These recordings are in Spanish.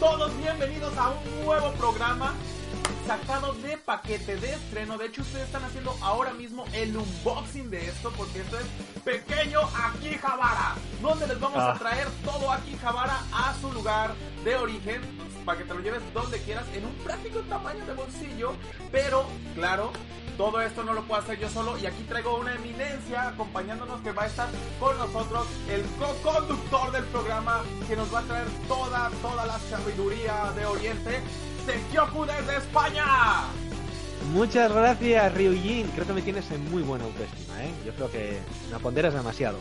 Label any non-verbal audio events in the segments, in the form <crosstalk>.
todos bienvenidos a un nuevo programa sacado de paquete de estreno. De hecho, ustedes están haciendo ahora mismo el unboxing de esto porque esto es Pequeño Akihabara, donde les vamos a Ah. traer todo Akihabara a su lugar de origen para que te lo lleves donde quieras en un práctico tamaño de bolsillo, pero claro, todo esto no lo puedo hacer yo solo y aquí traigo una eminencia acompañándonos que va a estar con nosotros, el co-conductor del programa que nos va a traer toda, toda la sabiduría de Oriente, Sekioku desde España. Muchas gracias, Ryujin. Creo que me tienes en muy buena autoestima, ¿eh? Yo creo que me ponderas demasiado.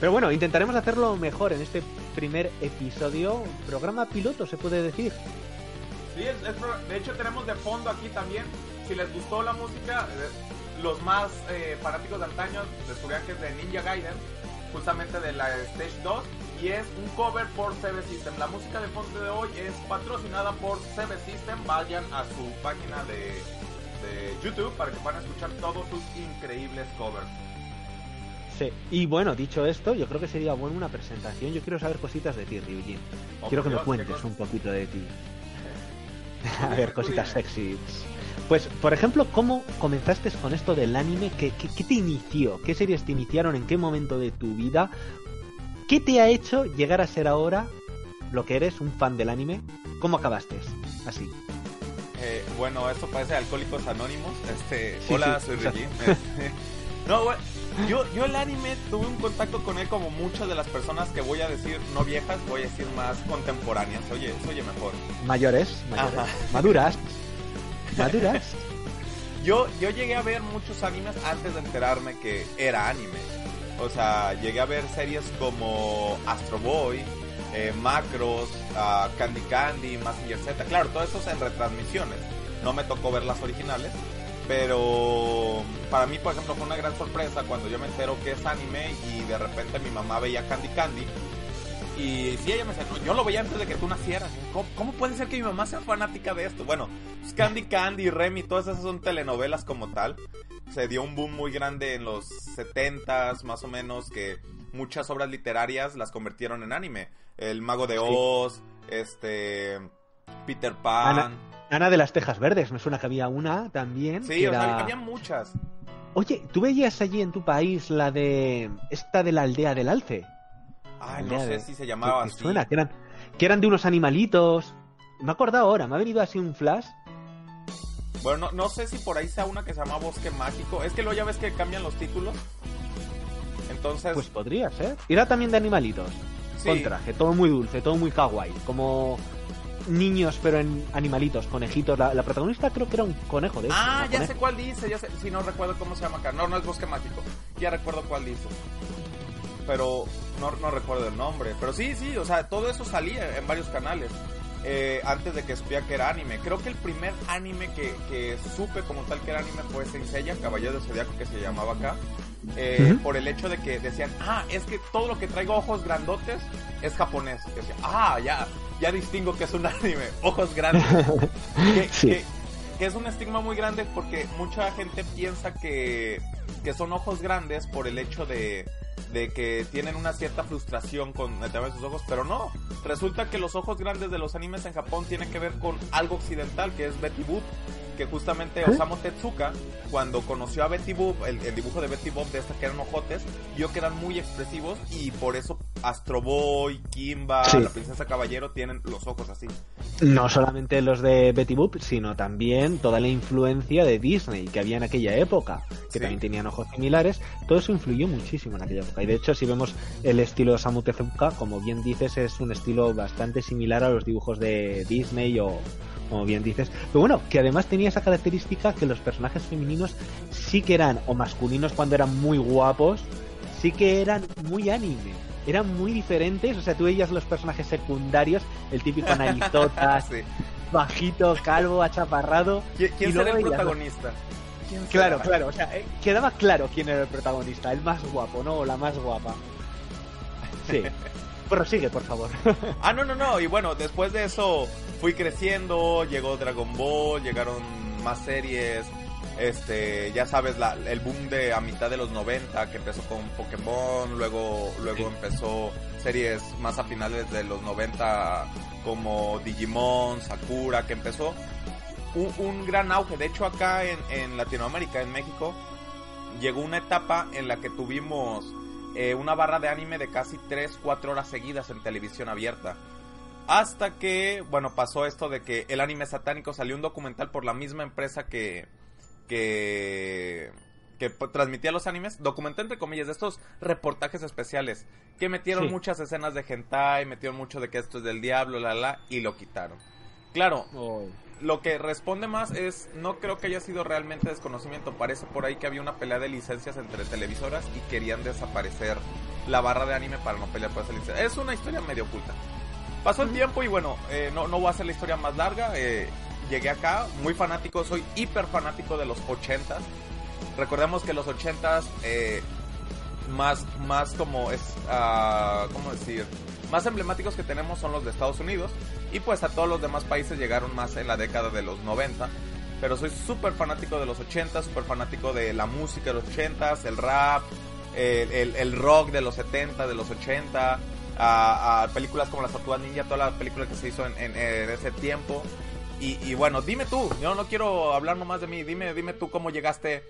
Pero bueno, intentaremos hacerlo mejor en este primer episodio. Programa piloto, se puede decir. Sí, es- es de hecho tenemos de fondo aquí también, si les gustó la música, eh, los más eh, fanáticos de antaño descubrirán que es de Ninja Gaiden, justamente de la Stage 2, y es un cover por CB System. La música de fondo de hoy es patrocinada por CB System, vayan a su página de, de YouTube para que puedan escuchar todos sus increíbles covers. Sí. Y bueno, dicho esto, yo creo que sería bueno una presentación. Yo quiero saber cositas de ti, Ryujin. Oh, Quiero que me cuentes un poquito de ti. <laughs> A ver, cositas tú dime. sexy. Pues, por ejemplo, ¿cómo comenzaste con esto del anime? ¿Qué, qué, qué te inició? ¿Qué series te iniciaron? ¿En qué momento de tu vida? ¿Qué te ha hecho llegar a ser ahora lo que eres, un fan del anime? ¿Cómo acabaste? Así. Eh, bueno, esto parece Alcohólicos Anónimos. Este, Sí, hola, sí, soy. Reggie. Este, no, güey, yo, yo el anime tuve un contacto con él como muchas de las personas que voy a decir no viejas, voy a decir más contemporáneas. Oye, se oye mejor. Mayores, mayores. Maduras. <laughs> Maduras. Yo, yo llegué a ver muchos animes antes de enterarme que era anime. O sea, llegué a ver series como Astro Boy, eh, Macros, ah, Candy Candy, Mazinger Z. Claro, todo eso es en retransmisiones. No me tocó ver las originales. Pero para mí, por ejemplo, fue una gran sorpresa cuando yo me entero que es anime y de repente mi mamá veía Candy Candy. Y sí, ella me decía, "No, yo lo veía antes de que tú nacieras. ¿Cómo, cómo puede ser que mi mamá sea fanática de esto? Bueno, pues Candy Candy, Remy, todas esas son telenovelas como tal. Se dio un boom muy grande en los 70s, más o menos, que muchas obras literarias las convirtieron en anime. El Mago de Sí. Oz, este... Peter Pan. Ana, Ana de las Tejas Verdes, me suena que había una también. sí, que o sea, era- había muchas. Oye, ¿tú veías allí en tu país la de. esta de la aldea del Alce? Ay, no sé de- si se ¿Te- llamaba así. suena? Que eran, que eran de unos animalitos. Me he acordado ahora, me ha venido así un flash. Bueno, no, no sé si por ahí sea una que se llama Bosque Mágico. Es que luego ya ves que cambian los títulos. Entonces, Pues podría ser. Era también de animalitos. sí. Con traje, todo muy dulce, todo muy kawaii. Como niños, pero en animalitos, conejitos. La, la protagonista creo que era un conejo de esos, Ah, ya coneja. sé cuál dice, ya sé, si no recuerdo cómo se llama acá. No, no es Bosque Mágico. Ya recuerdo cuál dice. Pero no, no recuerdo el nombre. Pero sí, sí, o sea, todo eso salía en varios canales. eh, antes de que supiera que era anime. Creo que el primer anime que, que supe como tal que era anime fue Saint Seiya, Caballero del Zodiaco que se llamaba acá. eh. Por el hecho de que decían, ah, es que todo lo que traigo ojos grandotes es japonés. Y decía, ah, ya, ya distingo que es un <laughs> anime, ojos grandes. <laughs> que, Sí. que- que es un estigma muy grande porque mucha gente piensa que, que son ojos grandes por el hecho de, de que tienen una cierta frustración con el tema de sus ojos, pero no. Resulta que los ojos grandes de los animes en Japón tienen que ver con algo occidental, que es Betty Boop, que justamente. Osamu Tezuka, cuando conoció a Betty Boop, el, el dibujo de Betty Boop de esta que eran ojotes, vio que eran muy expresivos y por eso Astro Boy, Kimba, Sí. la princesa caballero tienen los ojos así. No solamente los de Betty Boop, sino también toda la influencia de Disney que había en aquella época, que Sí. también tenían ojos similares. Todo eso influyó muchísimo en aquella época. Y de hecho, si vemos el estilo de Osamu Tezuka, como bien dices, es un estilo bastante similar a los dibujos de Disney o como bien dices. Pero bueno, que además tenía esa característica que los personajes femeninos sí que eran, o masculinos cuando eran muy guapos, sí que eran muy anime. Eran muy diferentes, o sea, tú veías los personajes secundarios, el típico <laughs> narizota, Sí. bajito, calvo, achaparrado. ¿Qui- ¿Quién Y será el veías- protagonista? ¿Quién Claro, será? claro, o sea, eh, quedaba claro quién era el protagonista, el más guapo, ¿no? O la más guapa. Sí. <laughs> Prosigue, por favor. Ah, no, no, no. Y bueno, después de eso fui creciendo, llegó Dragon Ball, llegaron más series. Este, ya sabes, la, el boom de a mitad de los 90 que empezó con Pokémon, luego, luego Sí. empezó series más a finales de los 90 como Digimon, Sakura, que empezó un, un gran auge. De hecho, acá en, en, Latinoamérica, en México, llegó una etapa en la que tuvimos eh, una barra de anime de casi 3-4 horas seguidas en televisión abierta. Hasta que, bueno, pasó esto de que el anime satánico salió un documental por la misma empresa que, que, que transmitía los animes, documenté entre comillas de estos reportajes especiales que metieron Sí. muchas escenas de hentai, metieron mucho de que esto es del diablo, la la, y lo quitaron. Claro, lo que responde más es, no creo que haya sido realmente desconocimiento, parece por ahí que había una pelea de licencias entre televisoras y querían desaparecer la barra de anime para no pelear por esa licencia. Es una historia medio oculta. Pasó el tiempo y bueno, eh, no, no voy a hacer la historia más larga, eh, llegué acá, muy fanático, soy hiper fanático de los 80s. Recordemos que los 80s, eh, más, más como es, ah, ¿cómo decir? Más emblemáticos que tenemos son los de Estados Unidos y pues a todos los demás países llegaron más en la década de los 90. Pero soy súper fanático de los 80, súper fanático de la música de los 80, el rap, el, el- el rock de los 70, de los 80, a, a películas como Las Tortugas Ninja, toda la película que se hizo en, en- en ese tiempo. Y, y bueno, dime tú, yo no quiero hablar nomás de mí, dime, dime tú cómo llegaste.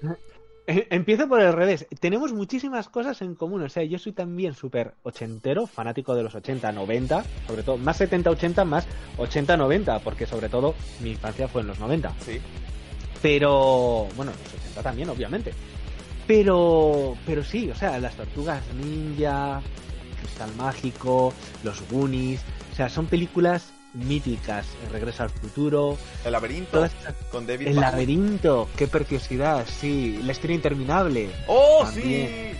Eh, Empiezo por el revés. Tenemos muchísimas cosas en común. O sea, yo soy también súper ochentero, fanático de los 80, 90, sobre todo más 70, 80, más 80, 90, porque sobre todo mi infancia fue en los 90. Sí, Pero, bueno, los 80 también, obviamente. Pero, pero sí, o sea, las tortugas ninja, Cristal Mágico, los Goonies, o sea, son películas míticas. El Regreso al futuro, El laberinto con David El laberinto, qué preciosidad, sí. La historia interminable. ¡Oh, También.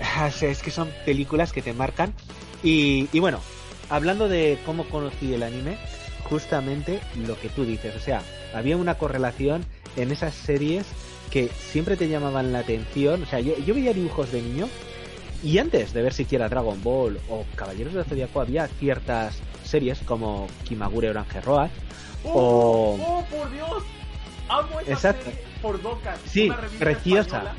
<laughs> sí! Es que son películas que te marcan. Y, y bueno, hablando de cómo conocí el anime, justamente lo que tú dices. O sea, había una correlación en esas series que siempre te llamaban la atención. O sea, yo, yo veía dibujos de niño y antes de ver siquiera Dragon Ball o Caballeros del Zodiaco había ciertas series como Kimagure Orange Road ¡Oh, O- ¡Oh, por Dios! Amo esa Exacto. serie por Doca. Sí, preciosa. española.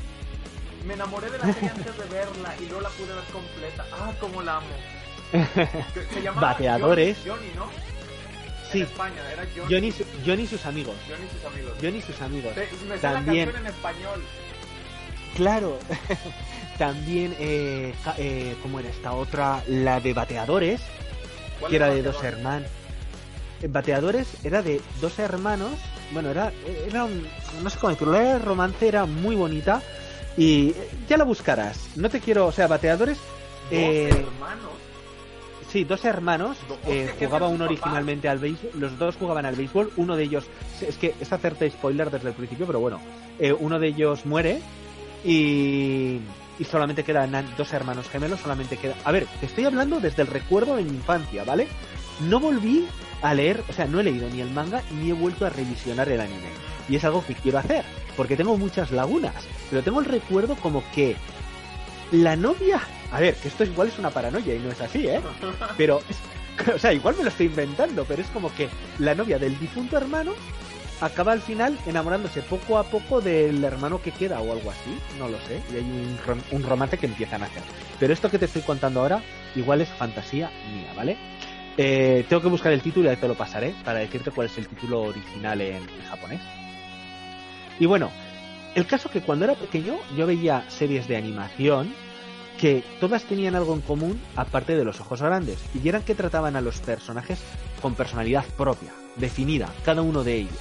Me enamoré de la serie antes de verla y luego la pude ver completa. ¡Ah, cómo la amo! <laughs> Se llamaba Bateadores. Johnny, Johnny, ¿no? Sí. En España, era Johnny. Johnny, Johnny y sus amigos. Johnny y sus amigos. Johnny y sus amigos. Me sé También. la en español. Claro, <laughs> también, eh, eh, ¿cómo era esta otra? La de Bateadores, ¿Cuál que era de Bateador? dos hermanos. Bateadores era de dos hermanos, bueno, era, era un, no sé cómo decirlo, era romance, era muy bonita y eh, ya la buscarás. No te quiero, o sea, Bateadores, Dos eh, hermanos. sí, dos hermanos, eh, hostia, ¿qué jugaba uno originalmente al béisbol, los dos jugaban al béisbol, uno de ellos, es que es hacerte spoiler desde el principio, pero bueno, eh, uno de ellos muere y, y solamente quedan dos hermanos gemelos, solamente queda... A ver, te estoy hablando desde el recuerdo de mi infancia, ¿vale? No volví a leer, o sea, no he leído ni el manga ni he vuelto a revisionar el anime. Y es algo que quiero hacer, porque tengo muchas lagunas, pero tengo el recuerdo como que la novia... A ver, que esto igual es una paranoia y no es así, ¿eh? <laughs> Pero, es- <laughs> o sea, igual me lo estoy inventando, pero es como que la novia del difunto hermano acaba al final enamorándose poco a poco del hermano que queda o algo así, no lo sé, y hay un, rom- un romance que empiezan a hacer. Pero esto que te estoy contando ahora, igual es fantasía mía, ¿vale? Eh, tengo que buscar el título y ahí te lo pasaré para decirte cuál es el título original en, en japonés. Y bueno, el caso que cuando era pequeño yo veía series de animación que todas tenían algo en común aparte de los ojos grandes y eran que trataban a los personajes con personalidad propia, definida, cada uno de ellos.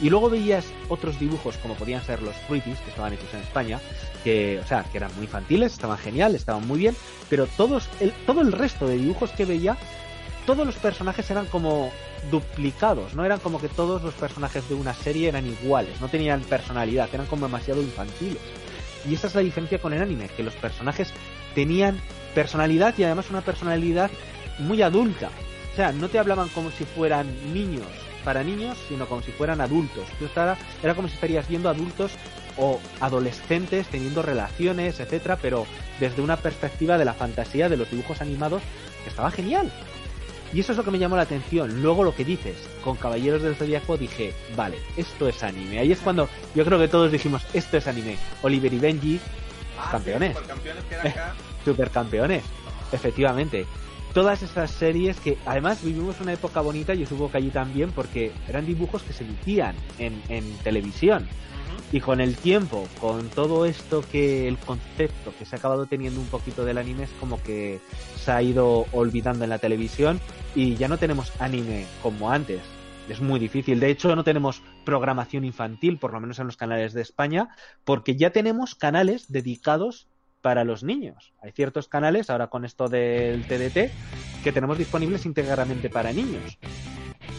Y luego veías otros dibujos como podían ser los Fruities, que estaban hechos en España, que, o sea, que eran muy infantiles, estaban genial, estaban muy bien, pero todos el, todo el resto de dibujos que veía, todos los personajes eran como duplicados, no eran como que todos los personajes de una serie eran iguales, no tenían personalidad, eran como demasiado infantiles. Y esa es la diferencia con el anime, que los personajes tenían personalidad y además una personalidad muy adulta. O sea, no te hablaban como si fueran niños para niños, sino como si fueran adultos. Tú estaba, era como si estarías viendo adultos o adolescentes teniendo relaciones, etcétera, pero desde una perspectiva de la fantasía de los dibujos animados, que estaba genial. Y eso es lo que me llamó la atención. Luego lo que dices, con Caballeros del Zodiaco dije, vale, esto es anime. Ahí es cuando yo creo que todos dijimos, esto es anime. Oliver y Benji, Ah, campeones. Sí, campeones que acá. <laughs> supercampeones, efectivamente. Todas esas series que además vivimos una época bonita, yo supongo que allí también, porque eran dibujos que se emitían en, en televisión. Y con el tiempo, con todo esto que el concepto que se ha acabado teniendo un poquito del anime es como que se ha ido olvidando en la televisión y ya no tenemos anime como antes. Es muy difícil. De hecho, no tenemos programación infantil, por lo menos en los canales de España, porque ya tenemos canales dedicados para los niños. Hay ciertos canales, ahora con esto del TDT, que tenemos disponibles íntegramente para niños.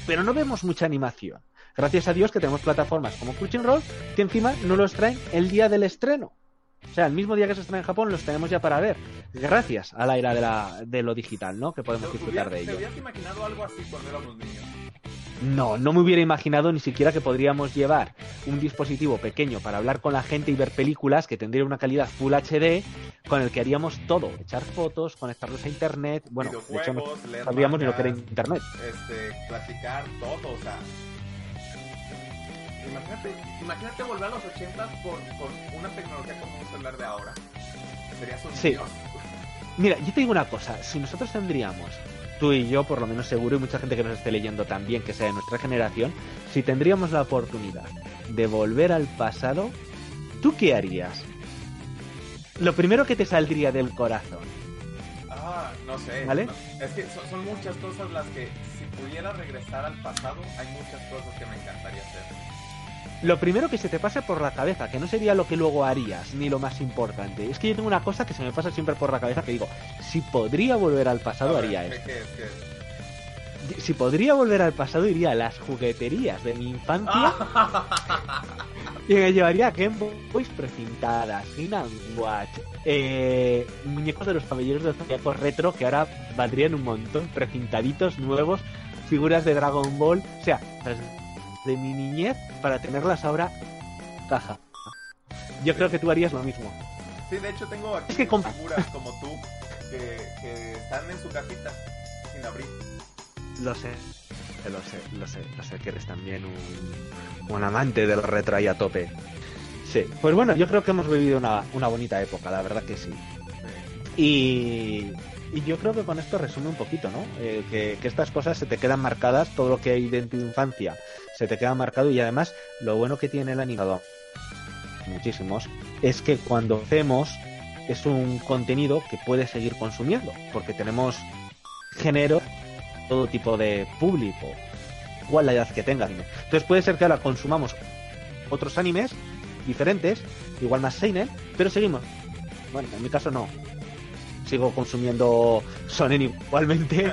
Pero no vemos mucha animación. Gracias a Dios que tenemos plataformas como Crunchyroll que encima no los traen el día del estreno. O sea, el mismo día que se estrena en Japón los tenemos ya para ver. Gracias a la era de, la, de lo digital, ¿no? Que podemos disfrutar de ello. ¿Te habías imaginado algo así cuando éramos niños? No, no me hubiera imaginado ni siquiera que podríamos llevar un dispositivo pequeño para hablar con la gente y ver películas que tendría una calidad Full HD con el que haríamos todo, echar fotos, conectarlos a internet, bueno, de hecho no sabíamos ni lo que era internet. Este, platicar todo, o sea, imagínate, imagínate volver a los 80 con, con una tecnología como un celular de ahora. Sería sí. Mira, yo te digo una cosa, si nosotros tendríamos tú y yo, por lo menos seguro, y mucha gente que nos esté leyendo también, que sea de nuestra generación, si tendríamos la oportunidad de volver al pasado, ¿tú qué harías? Lo primero que te saldría del corazón. Ah, no sé. ¿Vale? Es que son, muchas cosas las que, si pudiera regresar al pasado, hay muchas cosas que me encantaría hacer lo primero que se te pase por la cabeza, que no sería lo que luego harías, ni lo más importante. Es que yo tengo una cosa que se me pasa siempre por la cabeza que digo, si podría volver al pasado haría esto. Si podría volver al pasado iría a las jugueterías de mi infancia <laughs> y me llevaría Game Boys precintadas, Game Watch, eh, muñecos de los caballeros de Zodiaco retro que ahora valdrían un montón, precintaditos nuevos, figuras de Dragon Ball, o sea, de mi niñez para tenerlas ahora caja. Yo creo que tú harías lo mismo. Sí, de hecho tengo aquí figuras como tú que, están en su cajita sin abrir. Lo sé, lo sé, lo sé, lo sé que eres también un, un amante del retro ahí a tope. Sí, pues bueno, yo creo que hemos vivido una, una bonita época, la verdad que sí. Y, y yo creo que con esto resume un poquito, ¿no? Eh, que, estas cosas se te quedan marcadas, todo lo que hay de tu infancia se te queda marcado y además lo bueno que tiene el animado, muchísimos, es que cuando hacemos es un contenido que puedes seguir consumiendo, porque tenemos género, todo tipo de público, igual la edad que tengas. Entonces puede ser que ahora consumamos otros animes diferentes, igual más seinen, pero seguimos. Bueno, en mi caso no. Sigo consumiendo Sonen igualmente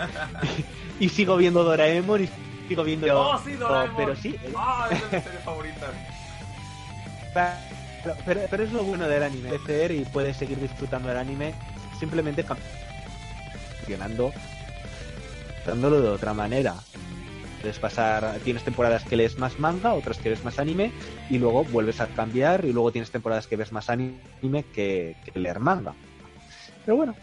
<laughs> y, sigo viendo Doraemon y sigo viendo. Oh, sí, Pero sí. Ah, es mi serie favorita. Pero, pero, es lo bueno del anime. Crecer y puedes seguir disfrutando del anime simplemente cambiando, dándolo de otra manera. Puedes pasar, tienes temporadas que lees más manga, otras que ves más anime, y luego vuelves a cambiar, y luego tienes temporadas que ves más anime que, que leer manga. Pero bueno.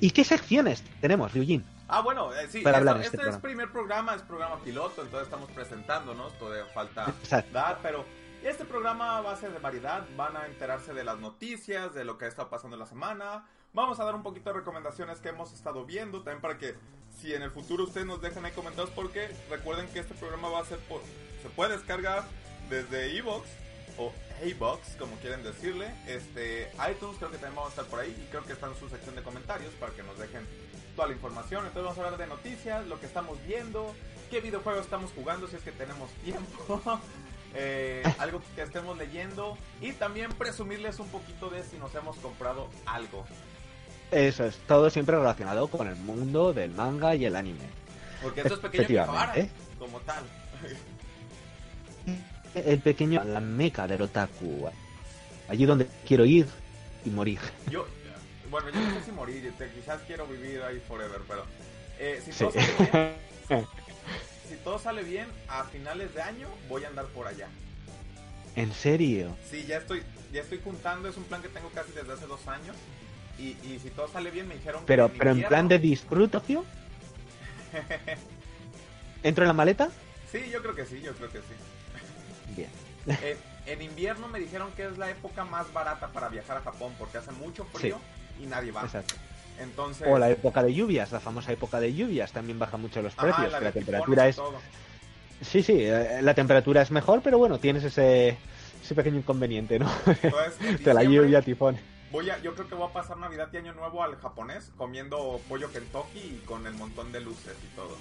¿Y qué secciones tenemos, Ryujin? Ah, bueno, eh, sí, este, este es primer programa, es programa piloto, entonces estamos presentándonos, todavía falta dar, pero este programa va a ser de variedad, van a enterarse de las noticias, de lo que ha estado pasando en la semana, vamos a dar un poquito de recomendaciones que hemos estado viendo, también para que si en el futuro ustedes nos dejen ahí comentarios, porque recuerden que este programa va a ser por, se puede descargar desde Evox o Heybox, como quieren decirle, este iTunes creo que también vamos a estar por ahí y creo que está en su sección de comentarios para que nos dejen toda la información. Entonces vamos a hablar de noticias, lo que estamos viendo, qué videojuegos estamos jugando si es que tenemos tiempo, <laughs> eh, algo que estemos leyendo y también presumirles un poquito de si nos hemos comprado algo. Eso es, todo siempre relacionado con el mundo del manga y el anime. Porque esto es pequeño ¿eh? como tal. <laughs> El pequeño, la meca del otaku. Allí donde quiero ir y morir. Yo, bueno, yo no sé si morir, quizás quiero vivir ahí forever, pero eh, si, todo sale bien, <laughs> si todo sale bien, a finales de año voy a andar por allá. ¿En serio? Sí, ya estoy, ya estoy juntando, es un plan que tengo casi desde hace dos años. Y, y si todo sale bien, me dijeron pero, que. Pero en plan de disfrutación. <laughs> ¿Entro en la maleta? Sí, yo creo que sí, yo creo que sí. Bien. Eh, en invierno me dijeron que es la época más barata para viajar a Japón porque hace mucho frío y nadie va. Entonces... O la época de lluvias, la famosa época de lluvias, también baja mucho los precios. la, temperatura es... Sí, sí, eh, la temperatura es mejor, pero bueno, tienes ese, ese pequeño inconveniente, ¿no? De <laughs> la lluvia, tifón. Voy a, yo creo que voy a pasar Navidad y Año Nuevo al japonés comiendo pollo Kentucky y con el montón de luces y todo.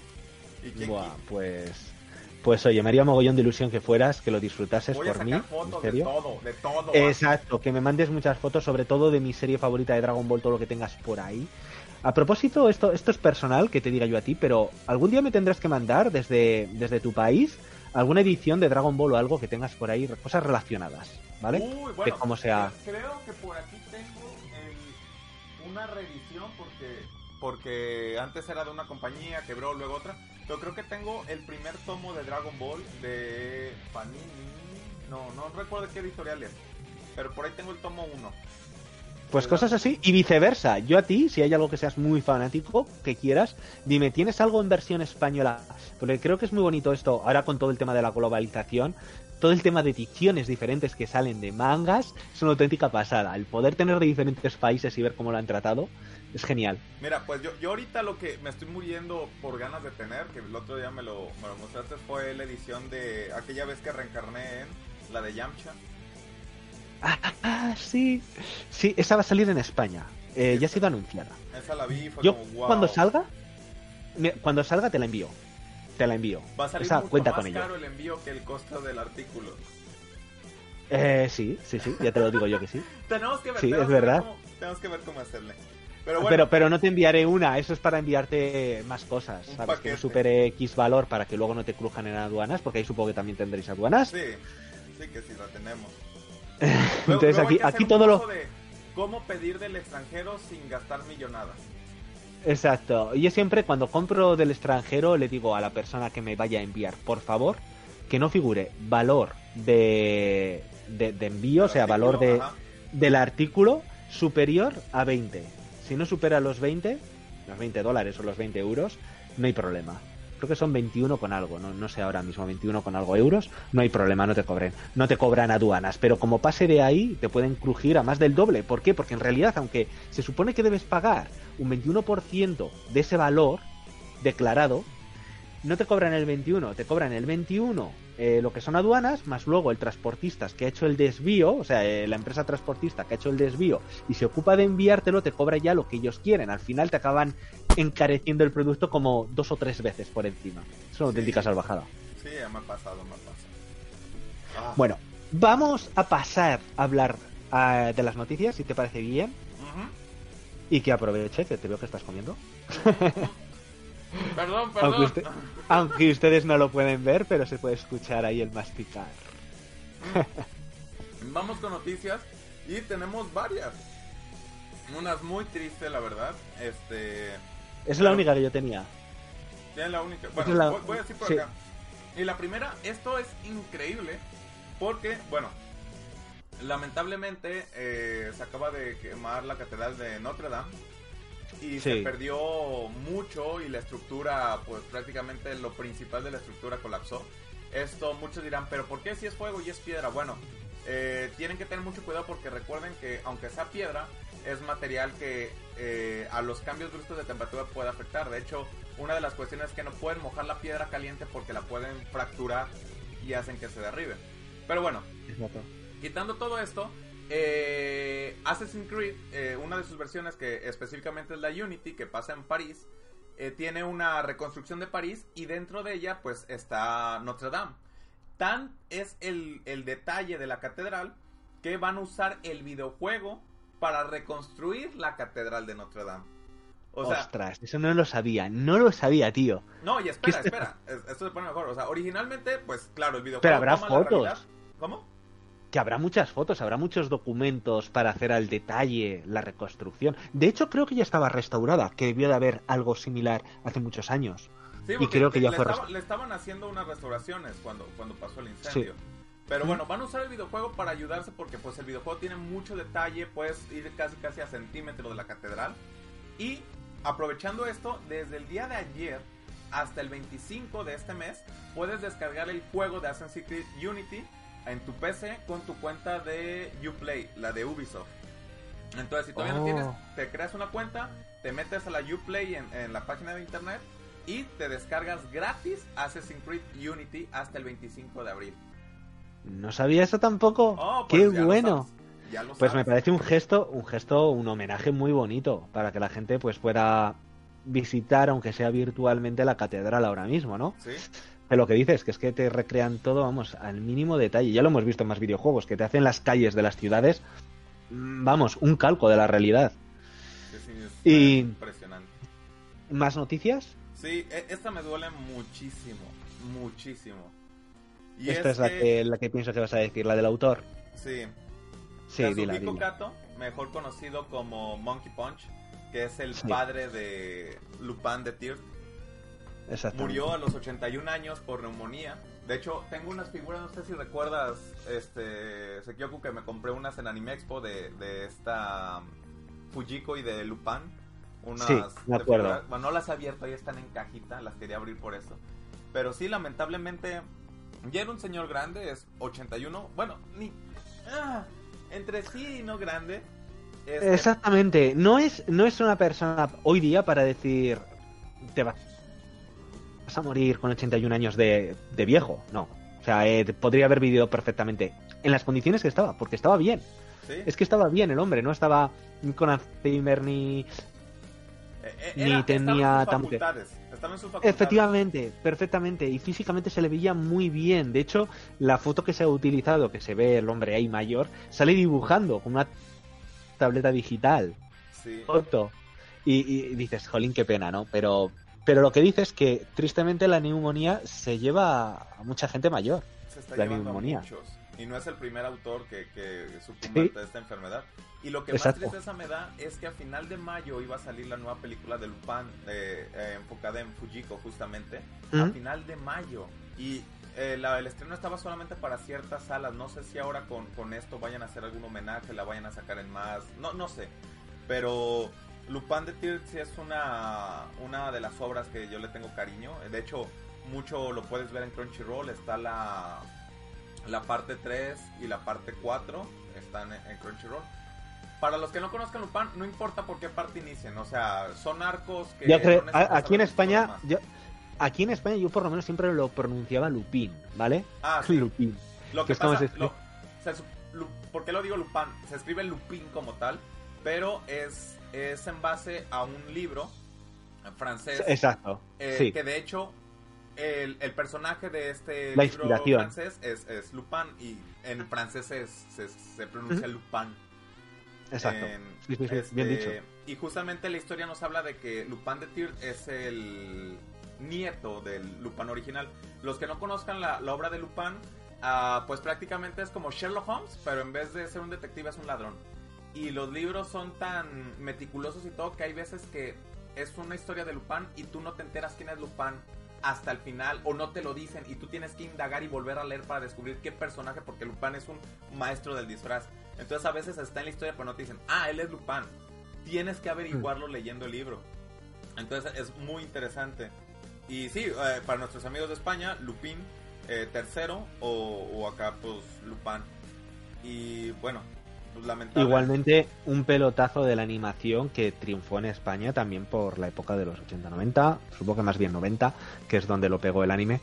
¿Y Buah, pues pues oye, me haría mogollón de ilusión que fueras, que lo disfrutases por mí. Fotos De todo, de todo. Exacto, que me mandes muchas fotos, sobre todo de mi serie favorita de Dragon Ball, todo lo que tengas por ahí. A propósito, esto, esto es personal, que te diga yo a ti, pero algún día me tendrás que mandar desde, desde tu país alguna edición de Dragon Ball o algo que tengas por ahí, cosas relacionadas, ¿vale? Uy, bueno, como sea. Creo que por aquí tengo una revisión porque, porque antes era de una compañía, quebró luego otra yo creo que tengo el primer tomo de Dragon Ball de Panini. No, no recuerdo qué editorial es. Pero por ahí tengo el tomo 1. Pues cosas así y viceversa. Yo a ti, si hay algo que seas muy fanático, que quieras, dime, ¿tienes algo en versión española? Porque creo que es muy bonito esto, ahora con todo el tema de la globalización, todo el tema de ediciones diferentes que salen de mangas, es una auténtica pasada. El poder tener de diferentes países y ver cómo lo han tratado, es genial. Mira, pues yo, yo ahorita lo que me estoy muriendo por ganas de tener, que el otro día me lo, me lo mostraste, fue la edición de aquella vez que reencarné en la de Yamcha. Ah, sí. Sí, esa va a salir en España. Eh, ya ha sido anunciada. Esa la vi, fue yo, como, wow. Cuando salga, cuando salga te la envío. Te la envío. Va a salir mucho cuenta más con caro el envío que el costo del artículo. Eh, sí, sí, sí, ya te lo digo yo que sí. <laughs> tenemos que ver, sí, es verdad. tenemos que ver cómo hacerle. Pero, pero, no te enviaré una, eso es para enviarte más cosas, ¿sabes? Que no supere X valor para que luego no te crujan en aduanas, porque ahí supongo que también tendréis aduanas. Sí, sí que sí la tenemos. <laughs> Entonces aquí, aquí todo lo... De cómo pedir del extranjero sin gastar millonadas. Exacto. Yo siempre cuando compro del extranjero le digo a la persona que me vaya a enviar, por favor, que no figure valor de, de, envío, o sea, valor de, del artículo superior a 20 si no supera los 20, los 20 dólares o los 20 euros, no hay problema. Creo que son 21 con algo, no, no sé ahora mismo, 21 con algo euros, no hay problema, no te cobren. No te cobran aduanas, pero como pase de ahí, te pueden crujir a más del doble. ¿Por qué? Porque en realidad, aunque se supone que debes pagar un 21% de ese valor declarado, no te cobran el 21, te cobran el 21 eh, lo que son aduanas, más luego el transportista que ha hecho el desvío, o sea, eh, la empresa transportista que ha hecho el desvío y se ocupa de enviártelo, te cobra ya lo que ellos quieren. Al final te acaban encareciendo el producto como dos o tres veces por encima. Es una auténtica salvajada. Sí, me ha pasado, me ha pasado. Ah. Bueno, vamos a pasar a hablar ah, de las noticias, si te parece bien. Y que aproveche, que te veo que estás comiendo. <laughs> Perdón, perdón. Aunque, ustedes no lo pueden ver, pero se puede escuchar ahí el masticar. Mm. Vamos con noticias y tenemos varias. Unas muy tristes, la verdad. Este. Es la única que yo tenía. Es la única. Bueno, voy, a decir por acá. Y la primera, esto es increíble porque, bueno, lamentablemente eh, se acaba de quemar la catedral de Notre Dame y se perdió mucho y la estructura, pues prácticamente lo principal de la estructura colapsó. Esto muchos dirán, pero ¿por qué si es fuego y es piedra? Bueno, eh, tienen que tener mucho cuidado porque recuerden que aunque sea piedra, es material que eh, a los cambios bruscos de temperatura puede afectar. De hecho, una de las cuestiones es que no pueden mojar la piedra caliente porque la pueden fracturar y hacen que se derribe. Pero bueno, quitando todo esto, eh, Assassin's Creed, eh, una de sus versiones que específicamente es la Unity, que pasa en París, eh, tiene una reconstrucción de París y dentro de ella pues está Notre Dame. Tan es el, detalle de la catedral que van a usar el videojuego para reconstruir la catedral de Notre Dame. O sea, Ostras, eso no lo sabía, no lo sabía, tío. No, y espera, espera, esto se pone mejor. O sea, originalmente, pues claro, el videojuego. Pero habrá fotos. ¿Cómo? Que habrá muchas fotos, habrá muchos documentos para hacer al detalle la reconstrucción. De hecho, creo que ya estaba restaurada, que debió de haber algo similar hace muchos años. Sí, y creo que ya le, fue le estaban haciendo unas restauraciones cuando, cuando pasó el incendio. Pero bueno, van a usar el videojuego para ayudarse porque pues el videojuego tiene mucho detalle, puedes ir casi casi a centímetros de la catedral. Y aprovechando esto, desde el día de ayer hasta el 25 de este mes, puedes descargar el juego de Assassin's Creed Unity en tu PC con tu cuenta de Uplay, la de Ubisoft. Entonces, si todavía no tienes, te creas una cuenta, te metes a la Uplay en, en la página de internet y te descargas gratis Assassin's Creed Unity hasta el 25 de abril. No sabía eso tampoco. Oh, pues Qué bueno. sabes, Pues me parece un gesto, un gesto, un homenaje muy bonito para que la gente pues pueda visitar, aunque sea virtualmente, la catedral ahora mismo, ¿no? Sí, De lo que dices, que es que te recrean todo, vamos, al mínimo detalle. Ya lo hemos visto en más videojuegos, que te hacen las calles de las ciudades, mm, vamos, un calco de la realidad. sí, sí, es Y- impresionante. ¿Más noticias? Sí, e- esta me duele muchísimo, muchísimo. Y Esta es, la, que, la que pienso que vas a decir, la del autor. Sí, Sí, dila, dila. Kato, mejor conocido como Monkey Punch, que es el Sí. padre de Lupin de Exactamente. Murió a los 81 años por neumonía. De hecho, tengo unas figuras, no sé si recuerdas, este, Sekioku, que me compré unas en Anime Expo de, de esta um, Fujiko y de Lupin. Unas Sí, me acuerdo. figuras- bueno, no las he abierto, ahí están en cajita, las quería abrir por eso. Pero sí, lamentablemente, ya era un señor grande, es 81. Bueno, ni. ah, entre sí y no grande. este, Exactamente. No es, no es una persona hoy día para decir te vas a morir con 81 años de, de viejo. No. O sea, eh, podría haber vivido perfectamente en las condiciones que estaba, porque estaba bien. ¿sí? Es que estaba bien el hombre, no estaba ni con Alzheimer ni... Eh, eh, ni tenía estaba en sus tamute. facultades, estaba en sus facultades. Efectivamente, perfectamente. Y físicamente se le veía muy bien. De hecho, la foto que se ha utilizado, que se ve el hombre ahí mayor, sale dibujando con una tableta digital. Sí. foto. Y, y dices, jolín, qué pena, ¿no? Pero, pero lo que dices es que tristemente la neumonía se lleva a mucha gente mayor. se está la llevando neumonía. a muchos. Y no es el primer autor que, que sucumbe Sí. ante esta enfermedad. Y lo que Exacto. más tristeza me da es que a final de mayo iba a salir la nueva película de Lupin, eh, eh, enfocada en Fujiko justamente. A Ujú. final de mayo. Y eh, la- el estreno estaba solamente para ciertas salas. No sé si ahora con, con esto vayan a hacer algún homenaje, la vayan a sacar en más. No, no sé. Pero Lupin de sí es una, una de las obras que yo le tengo cariño. De hecho, mucho lo puedes ver en Crunchyroll. Está la, la parte 3 y la parte 4. Están en, en Crunchyroll. Para los que no conozcan Lupin, no importa por qué parte inicien. O sea, son arcos que... Yo creo, no aquí en España, yo, aquí en España yo por lo menos siempre lo pronunciaba Lupín, ¿vale? Ah, <laughs> sí. Lupín. Lo que que es pasa, lo- se Lu- ¿por qué lo digo Lupin? Se escribe Lupin como tal, pero es, es en base a un libro francés Exacto. eh, sí. que de hecho el, el personaje de este La libro inspiración. francés es, es Lupin y en francés es- se, se pronuncia Lupin. Exacto. Sí, sí, este, bien dicho. Y justamente la historia nos habla de que Lupin de Tir es el nieto del Lupin original. Los que no conozcan la, la obra de Lupin, ah, pues prácticamente es como Sherlock Holmes, pero en vez de ser un detective es un ladrón. Y los libros son tan meticulosos y todo que hay veces que es una historia de Lupin y tú no te enteras quién es Lupin hasta el final o no te lo dicen y tú tienes que indagar y volver a leer para descubrir qué personaje porque Lupin es un maestro del disfraz. Entonces a veces está en la historia pero no te dicen, ah, él es Lupin. Tienes que averiguarlo leyendo el libro. Entonces es muy interesante. Y sí, eh, para nuestros amigos de España, Lupin eh, tercero o, o acá pues Lupin. Y bueno, pues lamentable. Igualmente, un pelotazo de la animación que triunfó en España también por la época de los 80-90, supongo que más bien 90, que es donde lo pegó el anime.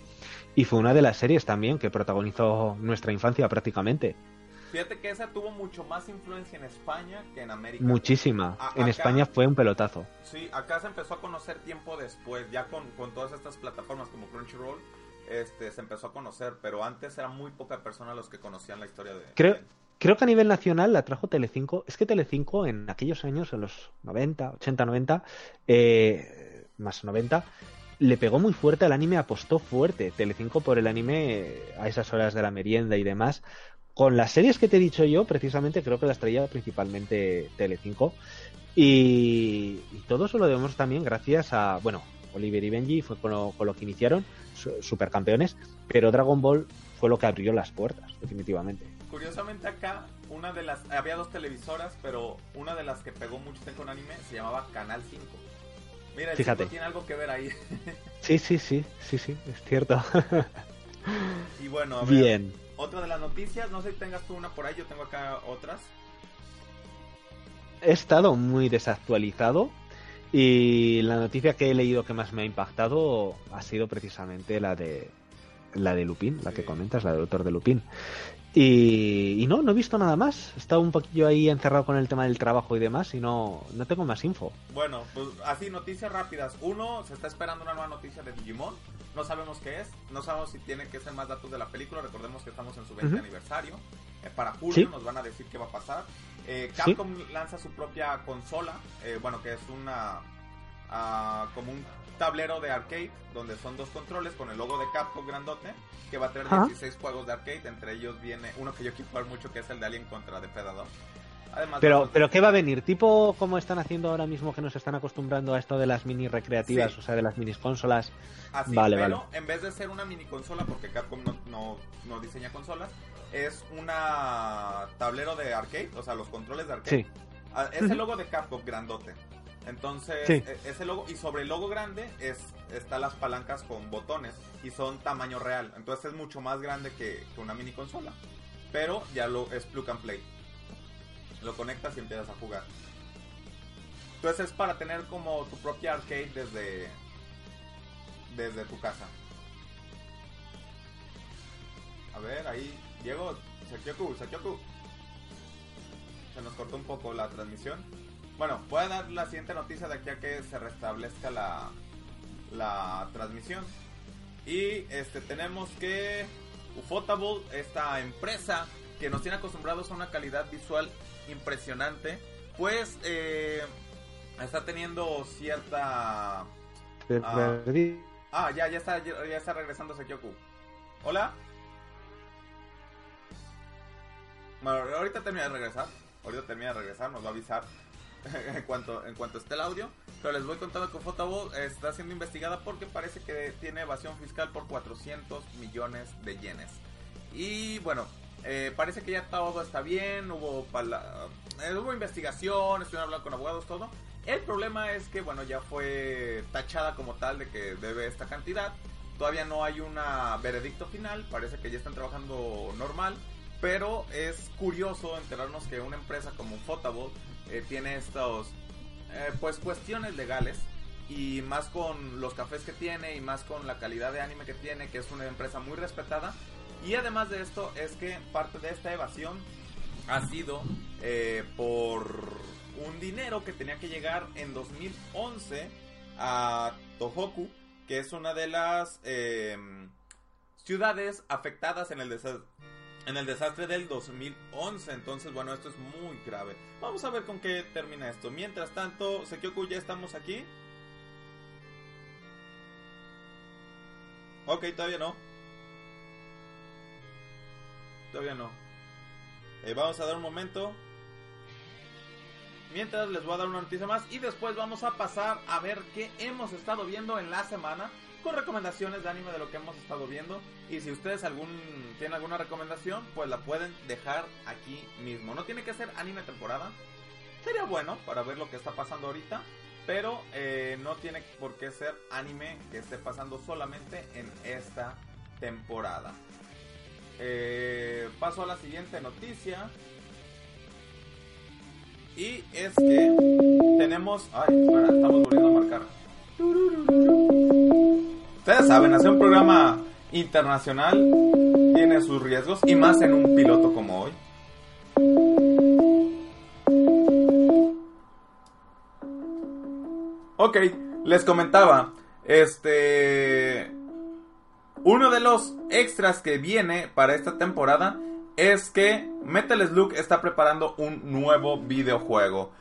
Y fue una de las series también que protagonizó nuestra infancia prácticamente. Fíjate que esa tuvo mucho más influencia en España que en América. Muchísima. A- En acá- España fue un pelotazo. Sí, acá se empezó a conocer tiempo después, ya con, con todas estas plataformas como Crunchyroll, este, se empezó a conocer, pero antes eran muy pocas personas los que conocían la historia de... Creo, creo que a nivel nacional la trajo Telecinco. Es que Telecinco en aquellos años, en los 90, 80, 90, eh, más 90, le pegó muy fuerte al anime, apostó fuerte Telecinco por el anime eh, a esas horas de la merienda y demás. Con las series que te he dicho yo, precisamente creo que las traía principalmente Telecinco. Y, y todo eso lo debemos también gracias a, bueno, Oliver y Benji fue con lo, con lo que iniciaron, su- supercampeones, pero Dragon Ball fue lo que abrió las puertas, definitivamente. Curiosamente acá, una de las... Había dos televisoras, pero una de las que pegó mucho tiempo con anime se llamaba Canal 5. Mira, el Fíjate. 5 tiene algo que ver ahí. Sí, sí, sí, sí, sí, es cierto. <laughs> y bueno, a ver, Bien. otra de las noticias, no sé si tengas tú una por ahí, yo tengo acá otras. he estado muy desactualizado y la noticia que he leído que más me ha impactado ha sido precisamente la de la de Lupin, la que comentas, la del autor de Lupin. Y, no, no he visto nada más. He estado un poquillo ahí encerrado con el tema del trabajo y demás y no, no tengo más info. Bueno, pues así, noticias rápidas. Uno, se está esperando una nueva noticia de Digimon. No sabemos qué es. No sabemos si tiene que ser más datos de la película. Recordemos que estamos en su 20 aniversario. Eh, para julio nos van a decir qué va a pasar. Eh, Capcom lanza su propia consola. Eh, bueno, que es una... Como un tablero de arcade donde son dos controles con el logo de Capcom grandote que va a tener 16 juegos de arcade, entre ellos viene uno que yo quiero jugar mucho que es el de Alien contra Depredador. Además, pero, pero ¿qué va a venir? ¿Tipo como están haciendo ahora mismo que nos están acostumbrando a esto de las mini recreativas, o sea, de las mini consolas? Así, vale, pero en vez de ser una mini consola, porque Capcom no, no, diseña consolas, es una tablero de arcade, o sea, los controles de arcade. Sí. Ah, es el logo de Capcom grandote. Entonces, e, ese logo, y sobre el logo grande es están las palancas con botones y son tamaño real. Entonces es mucho más grande que, una mini consola. Pero ya lo es plug and play. Lo conectas y empiezas a jugar. Entonces es para tener como tu propia arcade desde, desde tu casa. A ver, ahí, Diego. Se nos cortó un poco la transmisión. Bueno, voy a dar la siguiente noticia de aquí a que se restablezca la, la transmisión. Y este tenemos que Ufotable, esta empresa que nos tiene acostumbrados a una calidad visual impresionante, pues eh, está teniendo cierta... Ah, ah, ya, ya está, ya está regresando Sekioku. Hola. Bueno, ahorita termina de regresar. Ahorita termina de regresar, nos va a avisar <laughs> en cuanto en cuanto esté el audio. Pero les voy contando que Photoball está siendo investigada porque parece que tiene evasión fiscal por 400 millones de yenes. Y bueno, eh, parece que ya todo está bien, hubo, eh, hubo investigación, estuvieron hablando con abogados, todo. El problema es que, bueno, ya fue tachada como tal de que debe esta cantidad. Todavía no hay un veredicto final, parece que ya están trabajando normal. Pero es curioso enterarnos que una empresa como Photoball eh, tiene estos, eh, pues cuestiones legales y más con los cafés que tiene y más con la calidad de anime que tiene, que es una empresa muy respetada. Y además de esto es que parte de esta evasión ha sido eh, por un dinero que tenía que llegar en 2011 a Tohoku, que es una de las ciudades afectadas en el desastre en el desastre del 2011. Entonces, bueno, esto es muy grave. Vamos a ver con qué termina esto. Mientras tanto, Sekioku, ya estamos aquí. Ok, todavía no. Todavía no. Eh, vamos a dar un momento. Mientras les voy a dar una noticia más y después vamos a pasar a ver qué hemos estado viendo en la semana con recomendaciones de anime de lo que hemos estado viendo. Y si ustedes algún tienen alguna recomendación, pues la pueden dejar aquí mismo. No tiene que ser anime temporada. Sería bueno para ver lo que está pasando ahorita. Pero eh, no tiene por qué ser anime que esté pasando solamente en esta temporada. Eh, paso a la siguiente noticia. Y es que tenemos... Ay, espera, estamos volviendo a marcar. Ustedes saben, hacer un programa internacional tiene sus riesgos y más en un piloto como hoy. Ok, les comentaba, este... Uno de los extras que viene para esta temporada es que Metal Slug está preparando un nuevo videojuego.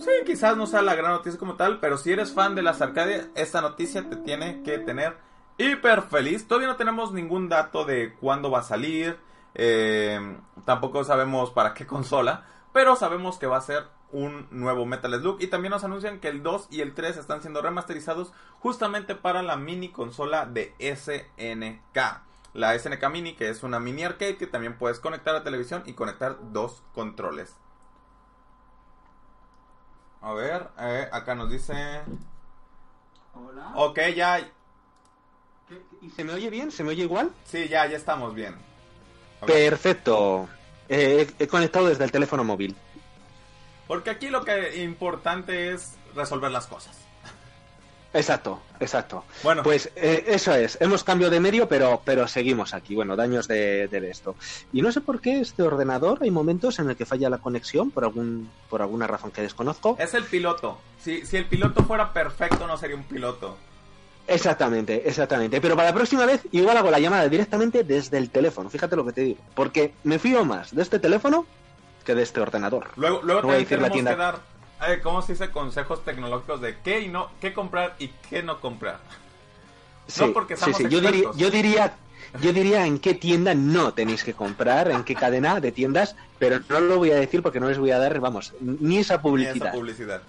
Sí, quizás no sea la gran noticia como tal, pero si eres fan de las arcadias, esta noticia te tiene que tener hiper feliz. Todavía no tenemos ningún dato de cuándo va a salir. Eh, tampoco sabemos para qué <laughs> consola. Pero sabemos que va a ser un nuevo Metal Slug. Y también nos anuncian que el 2 y el 3 están siendo remasterizados justamente para la mini consola de SNK. La SNK Mini, que es una mini arcade que también puedes conectar a televisión y conectar dos controles. A ver, eh, acá nos dice... Hola. Ok, ya, ¿Y se me oye bien? ¿Se me oye igual? Sí, ya, ya estamos bien. Perfecto. Eh, he conectado desde el teléfono móvil. Porque aquí lo que importante es resolver las cosas. Exacto, exacto. Bueno, pues eh, eso es. Hemos cambiado de medio, pero, pero seguimos aquí. Bueno, daños de, de, esto. Y no sé por qué este ordenador hay momentos en el que falla la conexión por algún por alguna razón que desconozco. Es el piloto. Si, si el piloto fuera perfecto, no sería un piloto. Exactamente, exactamente. Pero para la próxima vez, igual hago la llamada directamente desde el teléfono. Fíjate lo que te digo. Porque me fío más de este teléfono que de este ordenador. Luego, luego no tenemos que dar ¿cómo se dice consejos tecnológicos de qué y no, qué comprar y qué no comprar? no porque sí, sí. Yo, diría, yo diría, yo diría en qué tienda no tenéis que comprar, en qué cadena de tiendas, pero no lo voy a decir porque no les voy a dar, vamos, ni esa publicidad. Ni esa publicidad.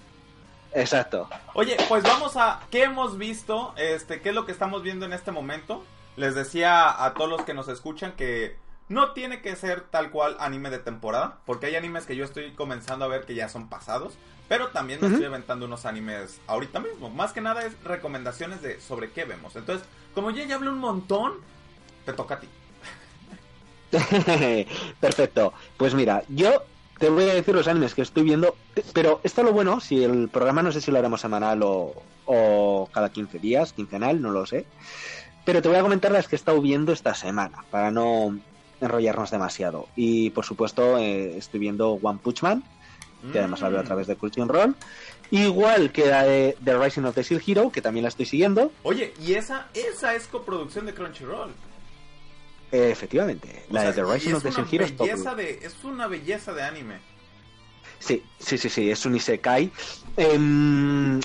Exacto. Oye, pues vamos a qué hemos visto, este, qué es lo que estamos viendo en este momento. Les decía a todos los que nos escuchan que no tiene que ser tal cual anime de temporada, porque hay animes que yo estoy comenzando a ver que ya son pasados. Pero también me estoy aventando unos animes ahorita mismo. Más que nada es recomendaciones de sobre qué vemos. Entonces, como yo ya hablé un montón, te toca a ti. <laughs> Perfecto. Pues mira, yo te voy a decir los animes que estoy viendo. Pero esto es lo bueno, si el programa no sé si lo haremos semanal o, cada 15 días, quincenal, no lo sé. Pero te voy a comentar las que he estado viendo esta semana, para no enrollarnos demasiado. Y por supuesto, eh, estoy viendo One Punch Man que además la veo a través de Crunchyroll. Igual que la de The Rising of the Steel Hero, que también la estoy siguiendo. Oye, y esa, esa es coproducción de Crunchyroll. Efectivamente, la de The Rising of the Hero es, es una belleza de anime. Sí, sí, sí, sí, es un Isekai. Em,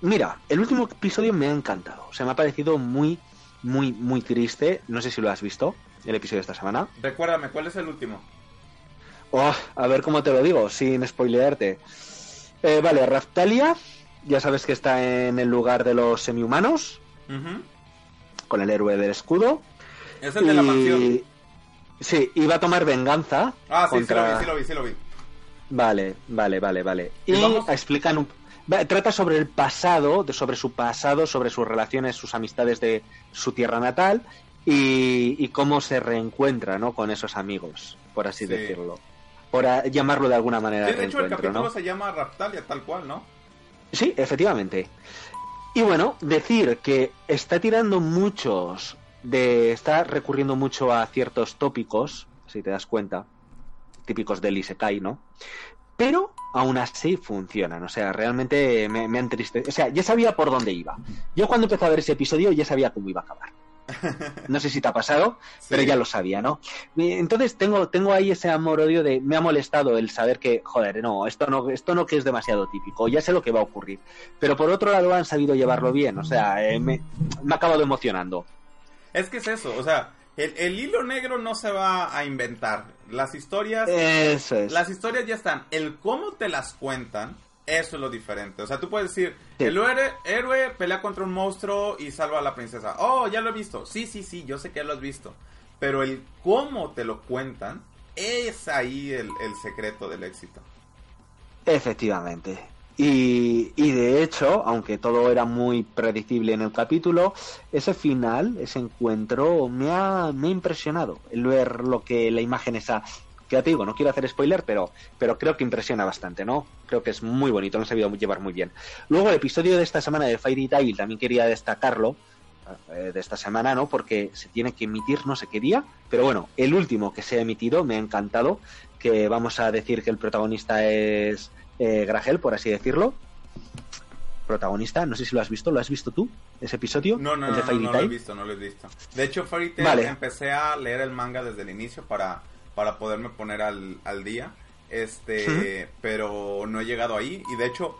mira, el último episodio me ha encantado. O sea, me ha parecido muy, muy, muy triste. No sé si lo has visto, el episodio de esta semana. Recuérdame, ¿cuál es el último? Oh, a ver cómo te lo digo, sin spoilearte. Eh, vale, Raftalia, ya sabes que está en el lugar de los semihumanos, con el héroe del escudo. Es el de la mansión. Sí, iba a tomar venganza. Ah, sí, sí lo vi, sí lo vi, sí lo vi. Vale, vale, vale, vale. Y, explican un... Trata sobre el pasado, sobre su pasado, sobre sus relaciones, sus amistades de su tierra natal y, cómo se reencuentra ¿no? con esos amigos, por así decirlo por llamarlo de alguna manera. de hecho, el capítulo se llama Raptalia, tal cual, ¿no? Sí, efectivamente. Y bueno, decir que está tirando muchos de. está recurriendo mucho a ciertos tópicos, si te das cuenta, típicos del Isekai, ¿no? Pero aún así funcionan, o sea, realmente me, me han triste. O sea, ya sabía por dónde iba. Yo cuando empecé a ver ese episodio ya sabía cómo iba a acabar. <laughs> No sé si te ha pasado, pero ya lo sabía, ¿no? Entonces tengo, tengo ahí ese amor-odio de me ha molestado el saber que, joder, no, esto no, esto no que es demasiado típico, ya sé lo que va a ocurrir. Pero por otro lado han sabido llevarlo bien, o sea, eh, me, me ha acabado emocionando. Es que es eso, o sea, el, el, hilo negro no se va a inventar. Las historias. Eso es. Las historias ya están. El cómo te las cuentan eso es lo diferente. O sea, tú puedes decir, el héroe, héroe, pelea contra un monstruo y salva a la princesa. Oh, ya lo he visto. Sí, sí, sí, yo sé que ya lo has visto. Pero el cómo te lo cuentan es ahí el, secreto del éxito. Efectivamente. Y, y, de hecho, aunque todo era muy predecible en el capítulo, ese final, ese encuentro, me ha, me ha impresionado. El ver lo que la imagen esa ya te digo, no quiero hacer spoiler, pero, pero creo que impresiona bastante, ¿no? Creo que es muy bonito, lo han sabido llevar muy bien. Luego, el episodio de esta semana de Fairy Tail también quería destacarlo, eh, de esta semana, ¿no? Porque se tiene que emitir no sé qué día, pero bueno, el último que se ha emitido me ha encantado, que vamos a decir que el protagonista es eh, Gragel, por así decirlo. Protagonista, no sé si lo has visto, ¿lo has visto tú? Ese episodio, no, no, no, no, lo he visto, no lo he visto. De hecho, Fairy Tail empecé a leer el manga desde el inicio para para poderme poner al, al día. Este, pero no he llegado ahí y de hecho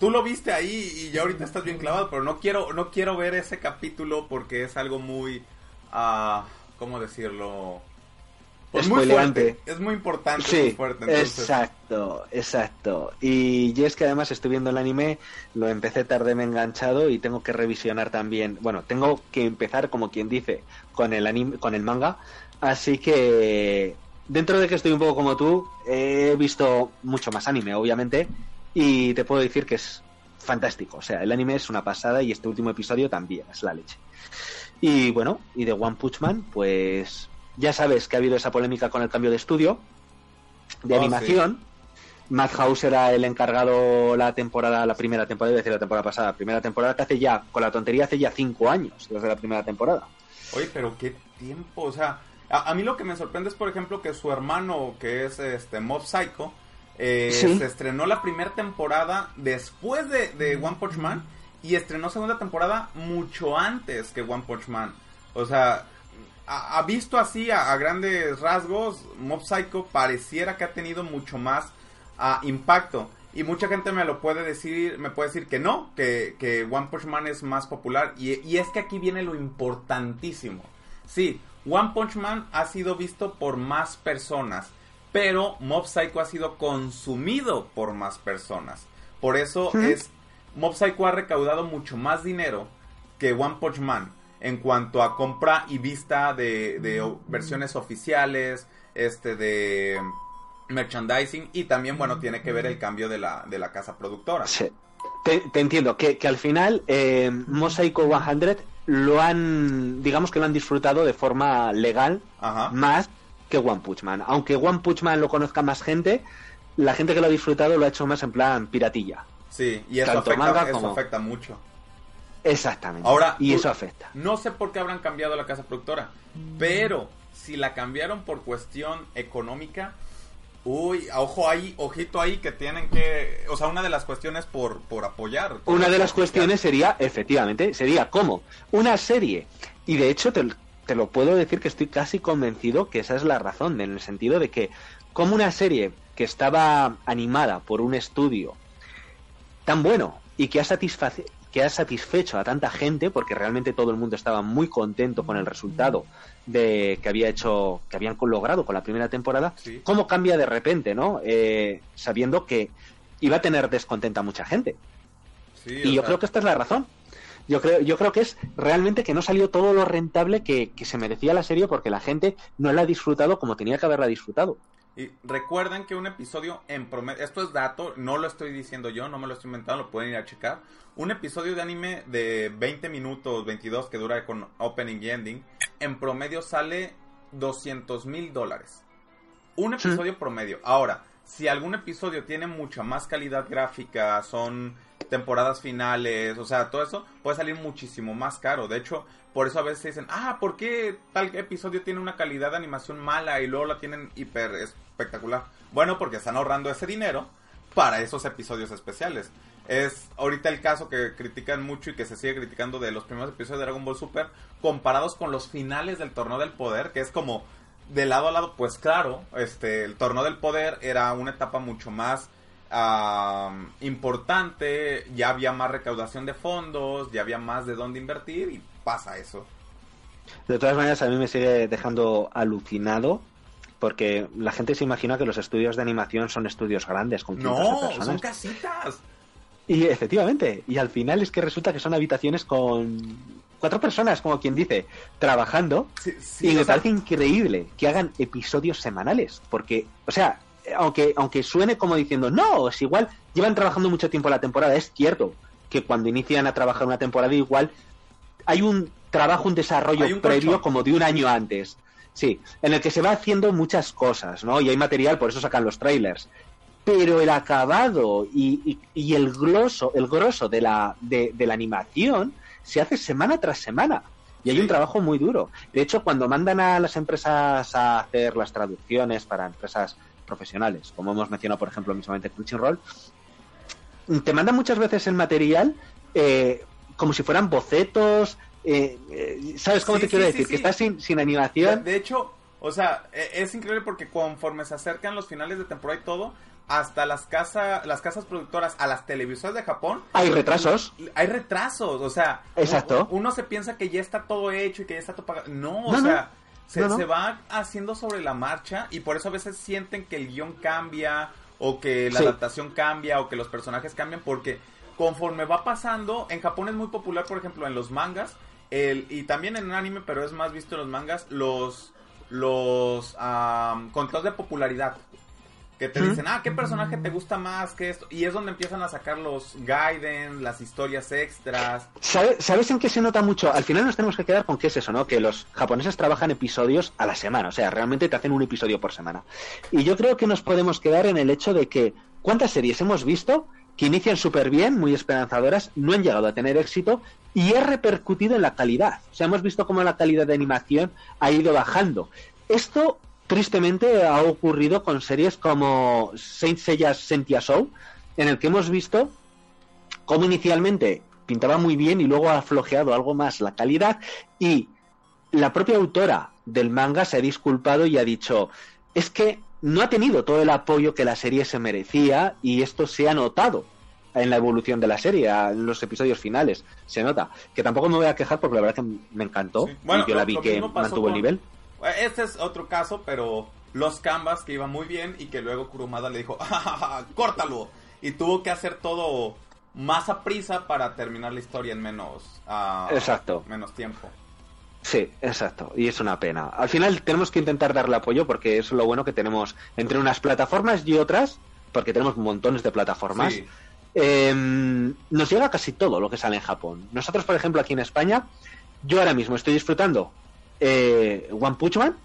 tú lo viste ahí y ya ahorita estás bien clavado, pero no quiero no quiero ver ese capítulo porque es algo muy uh, ¿cómo decirlo? Pues muy fuerte, es muy importante, sí, fuerte. Exacto, exacto. Y es que además estoy viendo el anime, lo empecé tarde, me he enganchado y tengo que revisionar también. Bueno, tengo que empezar, como quien dice, con el anime, con el manga, Así que, dentro de que estoy un poco como tú, he visto mucho más anime, obviamente, y te puedo decir que es fantástico. O sea, el anime es una pasada y este último episodio también es la leche. Y bueno, y de One Punch Man, pues ya sabes que ha habido esa polémica con el cambio de estudio, de oh, animación. Madhouse era el encargado la temporada, la primera temporada, es decir, la temporada pasada, la primera temporada que hace ya, con la tontería hace ya cinco años desde la primera temporada. Oye, pero qué tiempo, o sea, a, mí lo que me sorprende es, por ejemplo, que su hermano, que es este Mob Psycho, eh, se estrenó la primera temporada después de, de One Punch Man y estrenó segunda temporada mucho antes que One Punch Man. O sea, ha, visto así a, grandes rasgos, Mob Psycho pareciera que ha tenido mucho más uh, impacto. Y mucha gente me lo puede decir, me puede decir que no, que, que One Punch Man es más popular. Y, y, es que aquí viene lo importantísimo. Sí, One Punch Man ha sido visto por más personas, pero Mob Psycho ha sido consumido por más personas. Por eso es Mob Psycho ha recaudado mucho más dinero que One Punch Man en cuanto a compra y vista de, versiones oficiales, este de merchandising y también, bueno, tiene que ver el cambio de la, de la casa productora. Sí. Te, entiendo, que, al final eh, Mosaico 100 lo han, digamos que lo han disfrutado de forma legal más que One Punch Man. Aunque One Punch Man lo conozca más gente, la gente que lo ha disfrutado lo ha hecho más en plan piratilla. Sí, y eso, afecta, eso afecta mucho. Exactamente. Ahora, y eso afecta. No sé por qué habrán cambiado la casa productora, pero si la cambiaron por cuestión económica, uy, ojo ahí, ojito ahí que tienen que, o sea, una de las cuestiones por, por apoyar. Una de las cuestiones sería, efectivamente, sería cómo una serie, y de hecho te, te lo puedo decir que estoy casi convencido que esa es la razón, en el sentido de que como una serie que estaba animada por un estudio tan bueno y que ha, que ha satisfecho a tanta gente, porque realmente todo el mundo estaba muy contento con el resultado de que había hecho, que habían logrado con la primera temporada, ¿cómo cambia de repente, no? Eh, sabiendo que iba a tener descontenta a mucha gente. y yo creo que esta es la razón. Yo creo, yo creo que es realmente que no salió todo lo rentable que, que se merecía la serie porque la gente no la ha disfrutado como tenía que haberla disfrutado. Y recuerden que un episodio en promedio, esto es dato, no lo estoy diciendo yo, no me lo estoy inventando, lo pueden ir a checar. Un episodio de anime de 20 minutos, 22 que dura con opening y ending, en promedio sale 200 mil dólares. Un episodio promedio. Ahora, si algún episodio tiene mucha más calidad gráfica, son temporadas finales, o sea, todo eso puede salir muchísimo más caro. De hecho, por eso a veces dicen, ah, ¿por qué tal episodio tiene una calidad de animación mala y luego la tienen hiper espectacular. Bueno, porque están ahorrando ese dinero para esos episodios especiales. Es ahorita el caso que critican mucho y que se sigue criticando de los primeros episodios de Dragon Ball Super comparados con los finales del Torneo del Poder, que es como de lado a lado, pues claro, este el Torneo del Poder era una etapa mucho más importante, ya había más recaudación de fondos, ya había más de dónde invertir y pasa eso. De todas maneras, a mí me sigue dejando alucinado porque la gente se imagina que los estudios de animación son estudios grandes con no, son casitas. Y efectivamente, y al final es que resulta que son habitaciones con cuatro personas, como quien dice, trabajando. y me parece increíble que hagan episodios semanales, porque, o sea, aunque, aunque suene como diciendo, no, es igual, llevan trabajando mucho tiempo la temporada, es cierto que cuando inician a trabajar una temporada igual hay un trabajo, un desarrollo previo como de un año antes. Sí, en el que se va haciendo muchas cosas, ¿no? Y hay material, por eso sacan los trailers. Pero el acabado y, el gloso, el grosso de la, de, la animación se hace semana tras semana. Y hay un trabajo muy duro. De hecho, cuando mandan a las empresas a hacer las traducciones para empresas profesionales, como hemos mencionado, por ejemplo, mismamente Crunchyroll, te mandan muchas veces el material eh, como si fueran bocetos, eh, eh, ¿Sabes cómo te quiero decir? que está sin, sin animación. De, hecho, o sea, e, es increíble porque conforme se acercan los finales de temporada y todo, hasta las casas las casas productoras, a las televisoras de Japón. Hay retrasos. Hay retrasos, o sea. Exacto. Uno, se piensa que ya está todo hecho y que ya está todo pagado. No, o sea. Se, se, va haciendo sobre la marcha y por eso a veces sienten que el guion cambia o que la adaptación cambia o que los personajes cambian porque conforme va pasando, en Japón es muy popular, por ejemplo, en los mangas, el, y también en un anime, pero es más visto en los mangas, los, los contados de popularidad. Que te dicen, ah, ¿qué personaje te gusta más que esto? Y es donde empiezan a sacar los guidance, las historias extras. ¿Sabes en qué se nota mucho? Al final nos tenemos que quedar con qué es eso, ¿no? Que los japoneses trabajan episodios a la semana, o sea, realmente te hacen un episodio por semana. Y yo creo que nos podemos quedar en el hecho de que ¿cuántas series hemos visto que inician súper bien, muy esperanzadoras, no han llegado a tener éxito y ha repercutido en la calidad? O sea, hemos visto cómo la calidad de animación ha ido bajando. Esto, tristemente, ha ocurrido con series como Saint Seiya Sentia Show, en el que hemos visto cómo inicialmente pintaba muy bien y luego ha flojeado algo más la calidad y la propia autora del manga se ha disculpado y ha dicho es que no ha tenido todo el apoyo que la serie se merecía y esto se ha notado en la evolución de la serie, en los episodios finales, se nota. Que tampoco me voy a quejar porque la verdad que me encantó. Bueno, yo la vi que mantuvo el nivel. Este es otro caso, pero los canvas que iban muy bien y que luego Kurumada le dijo, ¡Ah, ¡córtalo! Y tuvo que hacer todo más a prisa para terminar la historia en menos, uh, exacto. menos tiempo. Sí, exacto. Y es una pena. Al final tenemos que intentar darle apoyo porque es lo bueno que tenemos entre unas plataformas y otras, porque tenemos montones de plataformas. Em, nos llega casi todo lo que sale en Japón. Nosotros, por ejemplo, aquí en España, yo ahora mismo estoy disfrutando eh, One Punch Man,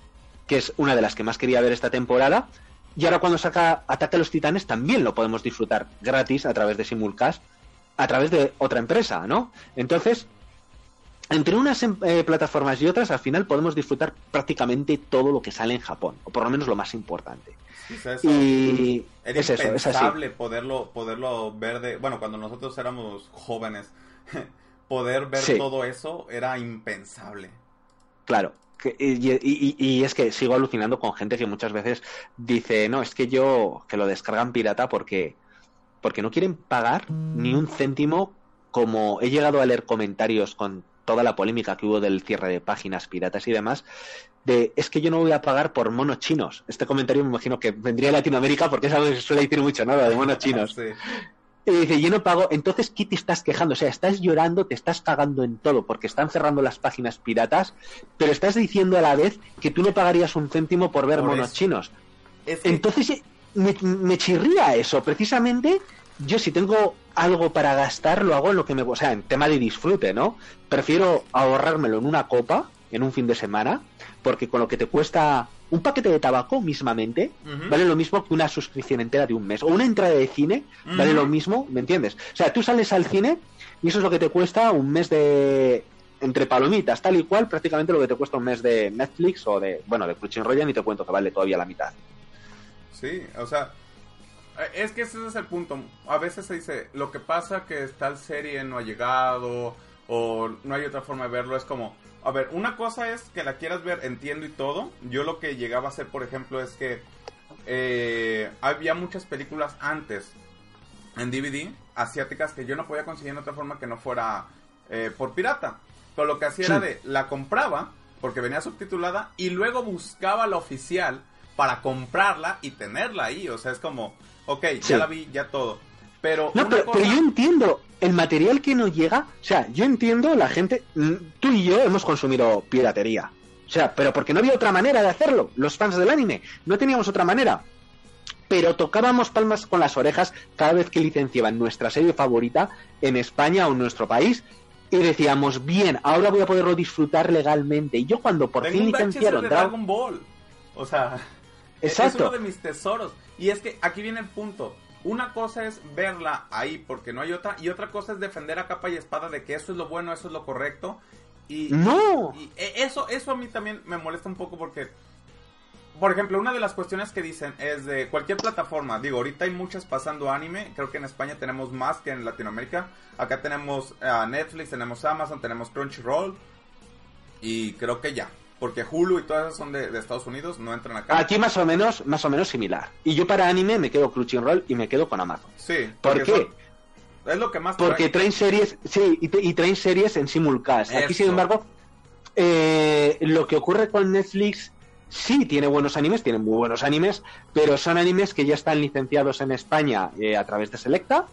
que es una de las que más quería ver esta temporada. Y ahora cuando saca Ataque a los Titanes también lo podemos disfrutar gratis a través de Simulcast, a través de otra empresa, ¿no? Entonces, entre unas em, eh, plataformas y otras, al final podemos disfrutar prácticamente todo lo que sale en Japón, o por lo menos lo más importante. Y es impensable poderlo, poderlo ver de, bueno, cuando nosotros éramos jóvenes, <laughs> poder ver todo eso era impensable. Claro, y, es que sigo alucinando con gente que muchas veces dice, no, es que yo, que lo descargan pirata porque, porque no quieren pagar ni un céntimo como he llegado a leer comentarios con toda la polémica que hubo del cierre de páginas piratas y demás, de es que yo no voy a pagar por monos chinos. Este comentario me imagino que vendría de Latinoamérica porque es algo que se suele decir mucho, ¿no? de monos chinos. <laughs> Y dice, yo no pago, entonces ¿qué te estás quejando? O sea, estás llorando, te estás cagando en todo porque están cerrando las páginas piratas, pero estás diciendo a la vez que tú no pagarías un céntimo por ver monos chinos. Entonces me, me chirría eso, precisamente yo si tengo algo para gastar, lo hago en lo que me... O sea, en tema de disfrute, ¿no? Prefiero ahorrármelo en una copa, en un fin de semana, porque con lo que te cuesta un paquete de tabaco mismamente, vale lo mismo que una suscripción entera de un mes. O una entrada de cine, vale lo mismo, ¿me entiendes? O sea, tú sales al cine y eso es lo que te cuesta un mes de... Entre palomitas, tal y cual, prácticamente lo que te cuesta un mes de Netflix o de, bueno, de Crunchyroll y te cuento que vale todavía la mitad. Sí, o sea, es que ese es el punto. A veces se dice, lo que pasa que tal serie no ha llegado o no hay otra forma de verlo. Es como, a ver, una cosa es que la quieras ver, entiendo y todo. Yo lo que llegaba a hacer, por ejemplo, es que eh, había muchas películas antes en DVD asiáticas que yo no podía conseguir en otra forma que no fuera eh, por pirata. Pero lo que hacía era de, la compraba porque venía subtitulada y luego buscaba la oficial para comprarla y tenerla ahí. O sea, es como, ok, ya la vi, ya todo. Pero, no, pero, yo entiendo el material que nos llega. O sea, yo entiendo la gente. Mm, tú y yo hemos consumido piratería. O sea, pero porque no había otra manera de hacerlo. Los fans del anime. No teníamos otra manera. Pero tocábamos palmas con las orejas cada vez que licenciaban nuestra serie favorita en España o en nuestro país. Y decíamos, bien, ahora voy a poderlo disfrutar legalmente. Y yo cuando por fin licenciaron Dragon Ball. O sea, Exacto. es uno de mis tesoros. Y es que aquí viene el punto. Una cosa es verla ahí porque no hay otra y otra cosa es defender a capa y espada de que eso es lo bueno, eso es lo correcto. Y, no. Y, eso, eso a mí también me molesta un poco porque, por ejemplo, una de las cuestiones que dicen es de cualquier plataforma. Digo, ahorita hay muchas pasando anime. Creo que en España tenemos más que en Latinoamérica. Acá tenemos uh, Netflix, tenemos Amazon, tenemos Crunchyroll. Y creo que ya porque Hulu y todas esas son de, Estados Unidos, no entran acá. Aquí más o menos, más o menos similar. Y yo para anime me quedo Crunchyroll y me quedo con Amazon. Sí. ¿Por qué? es lo que más Porque traen series, sí, y, traen series en simulcast. Aquí, sin embargo, eh, lo que ocurre con Netflix sí tiene buenos animes, tiene muy buenos animes, pero son animes que ya están licenciados en España eh, a través de Selecta,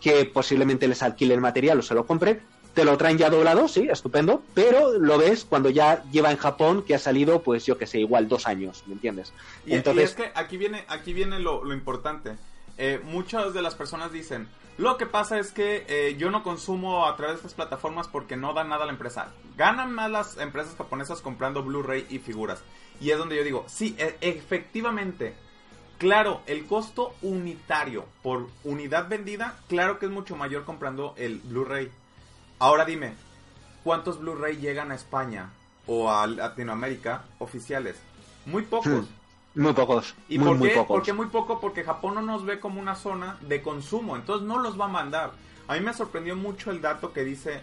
que posiblemente les alquile el material o se lo compre, te lo traen ya doblado, sí, estupendo, pero lo ves cuando ya lleva en Japón, que ha salido, pues yo que sé, igual dos años, ¿me entiendes? Y, Entonces... es que aquí viene, aquí viene lo, importante. Eh, muchas de las personas dicen, lo que pasa es que eh, yo no consumo a través de estas plataformas porque no dan nada a la empresa. Ganan más las empresas japonesas comprando Blu-ray y figuras. Y es donde yo digo, sí, e, efectivamente, Claro, el costo unitario por unidad vendida, claro que es mucho mayor comprando el Blu-ray. Ahora dime, ¿cuántos Blu-ray llegan a España o a Latinoamérica oficiales? Muy pocos. Hmm, muy pocos. ¿Y muy, por, muy qué? pocos. ¿por qué muy poco? Porque Japón no nos ve como una zona de consumo, entonces no los va a mandar. A mí me sorprendió mucho el dato que dice,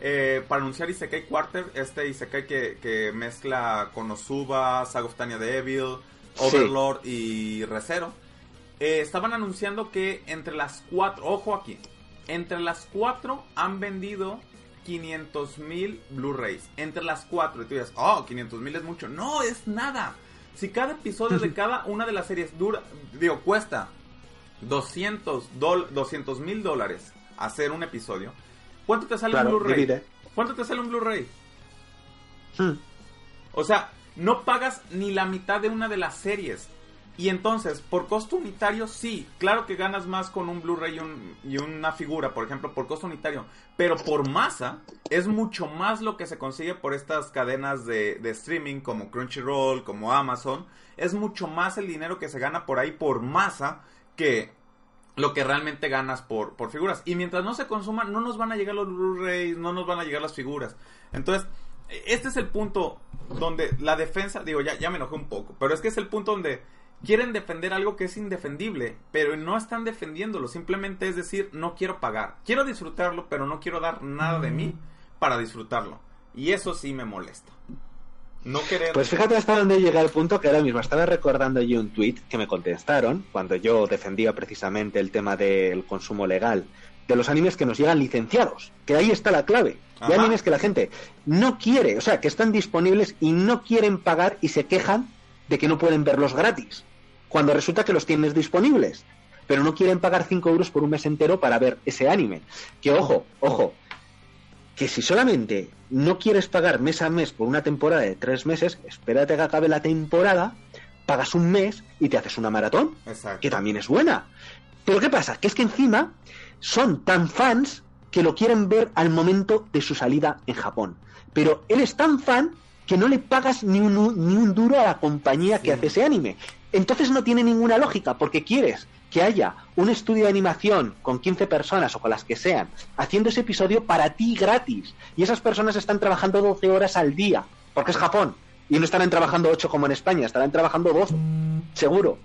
eh, para anunciar Isekai Quarter, este Isekai que, que mezcla Konosuba, Saga of Tanya Devil, Overlord y Recero. Eh, estaban anunciando que entre las cuatro, ojo aquí, entre las cuatro han vendido 500 mil Blu-rays. Entre las cuatro. Y tú dices, oh, 500 mil es mucho. No, es nada. Si cada episodio de <laughs> cada una de las series dura, digo, cuesta 200 mil dólares hacer un episodio, ¿cuánto te sale Claro, un Blu-ray? ¿Cuánto te sale un Blu-ray? Hmm. O sea, no pagas ni la mitad de una de las series. Y entonces, por costo unitario, sí, claro que ganas más con un Blu-ray y, un- una figura, por ejemplo, por costo unitario. Pero por masa, es mucho más lo que se consigue por estas cadenas de, streaming como Crunchyroll, como Amazon. Es mucho más el dinero que se gana por ahí por masa que lo que realmente ganas por, por figuras. Y mientras no se consuman, no nos van a llegar los Blu-rays, no nos van a llegar las figuras. Entonces, este es el punto donde la defensa, digo, ya, ya me enojé un poco, pero es que es el punto donde quieren defender algo que es indefendible, pero no están defendiéndolo, simplemente es decir, no quiero pagar, quiero disfrutarlo, pero no quiero dar nada de mí para disfrutarlo. Y eso sí me molesta. No querer... Pues fíjate hasta dónde llega el punto que ahora mismo estaba recordando yo un tweet que me contestaron cuando yo defendía precisamente el tema del consumo legal de los animes que nos llegan licenciados, que ahí está la clave. De Ajá. animes que la gente no quiere, o sea, que están disponibles y no quieren pagar y se quejan de que no pueden verlos gratis, cuando resulta que los tienes disponibles, pero no quieren pagar 5 euros por un mes entero para ver ese anime. Que ojo, ojo, que si solamente no quieres pagar mes a mes por una temporada de tres meses, espérate que acabe la temporada, pagas un mes y te haces una maratón, Exacto. que también es buena. Pero ¿qué pasa? Que es que encima son tan fans que lo quieren ver al momento de su salida en Japón. Pero él es tan fan que no le pagas ni un, ni un duro a la compañía que hace ese anime. Entonces no tiene ninguna lógica, porque quieres que haya un estudio de animación con 15 personas o con las que sean, haciendo ese episodio para ti gratis. Y esas personas están trabajando 12 horas al día, porque es Japón. Y no estarán trabajando 8 como en España, estarán trabajando 12, seguro.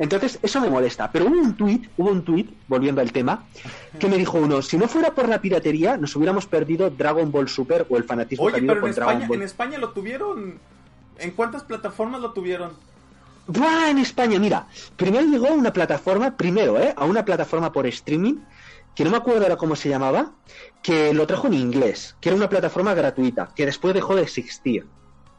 Entonces, eso me molesta. Pero hubo un tuit, hubo un tuit, volviendo al tema, que me dijo uno, si no fuera por la piratería, nos hubiéramos perdido Dragon Ball Super o el fanatismo que ha Oye, pero en con Dragon España, Ball. en España lo tuvieron... ¿En cuántas plataformas lo tuvieron? ¡Buah! En España, mira, primero llegó a una plataforma, primero, ¿eh? A una plataforma por streaming, que no me acuerdo ahora cómo se llamaba, que lo trajo en inglés, que era una plataforma gratuita, que después dejó de existir.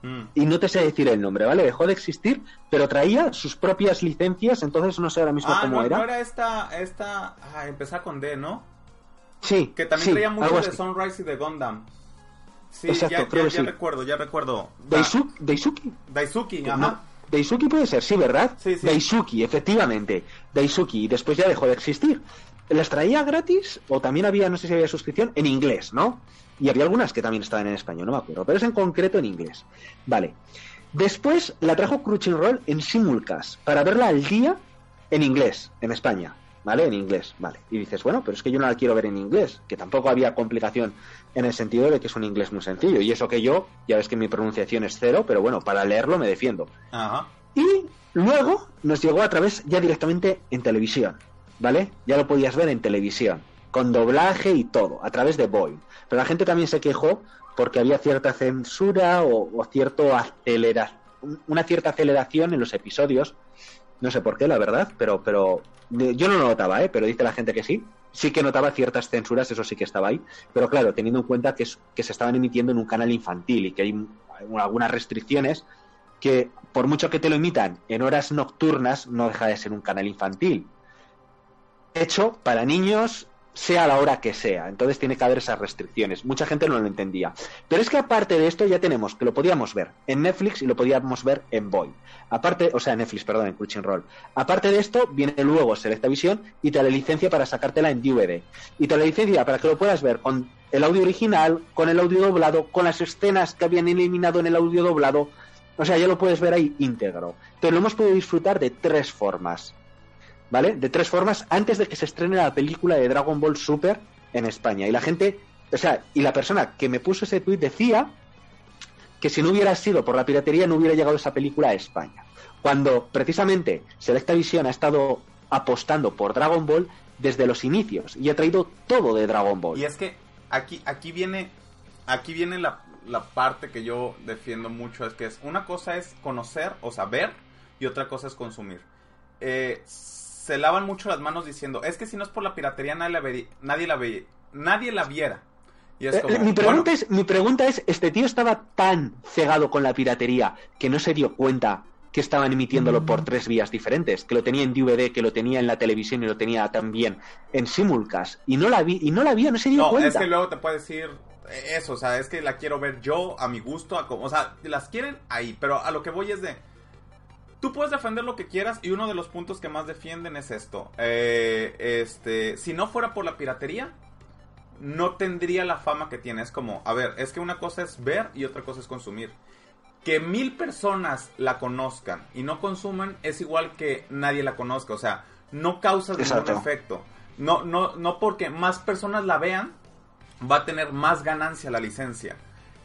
Mm. Y no te sé decir el nombre, ¿vale? Dejó de existir, pero traía sus propias licencias, entonces no sé ahora mismo Ah, cómo no, era. no era esta, esta, ah, empezaba con D, ¿no? Sí, Que también sí, traía mucho de así. Sunrise y de Gundam. Sí, Exacto, ya, creo ya, que ya sí. recuerdo, ya recuerdo. Daisu- Daisuki. Daisuke, No, ajá. Daisuki puede ser, sí, ¿verdad? Sí, sí. Daisuki, efectivamente. Daisuki, y después ya dejó de existir. ¿Las traía gratis? O también había, no sé si había suscripción, en inglés, ¿no? Y había algunas que también estaban en español, no me acuerdo, pero es en concreto en inglés. Vale. Después la trajo Crunchyroll en simulcast, para verla al día en inglés, en España. ¿Vale? En inglés, vale. Y dices, bueno, pero es que yo no la quiero ver en inglés, que tampoco había complicación en el sentido de que es un inglés muy sencillo. Y eso que yo, ya ves que mi pronunciación es cero, pero bueno, para leerlo me defiendo. Ajá. Y luego nos llegó a través ya directamente en televisión, ¿vale? Ya lo podías ver en televisión, con doblaje y todo, a través de Boeing. Pero la gente también se quejó porque había cierta censura o, o cierto acelera, una cierta aceleración en los episodios. No sé por qué, la verdad, pero, pero yo no lo notaba, ¿eh? Pero dice la gente que sí. Sí que notaba ciertas censuras, eso sí que estaba ahí. Pero claro, teniendo en cuenta que, es- que se estaban emitiendo en un canal infantil y que hay un- algunas restricciones que por mucho que te lo imitan en horas nocturnas, no deja de ser un canal infantil. Hecho para niños, sea la hora que sea. Entonces tiene que haber esas restricciones. Mucha gente no lo entendía. Pero es que aparte de esto ya tenemos que lo podíamos ver en Netflix y lo podíamos ver en Boy. Aparte, o sea, Netflix, perdón, en Crunchyroll. Aparte de esto, viene luego Selectavision y te la licencia para sacártela en DVD. Y te la licencia para que lo puedas ver con el audio original, con el audio doblado, con las escenas que habían eliminado en el audio doblado. O sea, ya lo puedes ver ahí íntegro. Pero lo hemos podido disfrutar de tres formas. ¿Vale? De tres formas antes de que se estrene la película de Dragon Ball Super en España. Y la gente, o sea, y la persona que me puso ese tweet decía que si no hubiera sido por la piratería no hubiera llegado esa película a España. Cuando precisamente Selecta Visión ha estado apostando por Dragon Ball desde los inicios y ha traído todo de Dragon Ball. Y es que aquí, aquí viene, aquí viene la, la parte que yo defiendo mucho, es que es una cosa es conocer o saber y otra cosa es consumir. Eh, se lavan mucho las manos diciendo, es que si no es por la piratería nadie la, vería, nadie la, ve, nadie la viera. Y es eh, mi, pregunta bueno, es, mi pregunta es, ¿este tío estaba tan cegado con la piratería que no se dio cuenta que estaban emitiéndolo por tres vías diferentes, que lo tenía en DVD, que lo tenía en la televisión y lo tenía también en simulcast y no la vi y no la vio, no se dio no, cuenta. es que luego te puede decir eso, o sea, es que la quiero ver yo a mi gusto, a como, o sea, las quieren ahí, pero a lo que voy es de tú puedes defender lo que quieras y uno de los puntos que más defienden es esto. Eh, este, si no fuera por la piratería, no tendría la fama que tiene. Es como, a ver, es que una cosa es ver y otra cosa es consumir. Que mil personas la conozcan y no consuman es igual que nadie la conozca. O sea, no causa ningún efecto. No, no, no porque más personas la vean, va a tener más ganancia la licencia.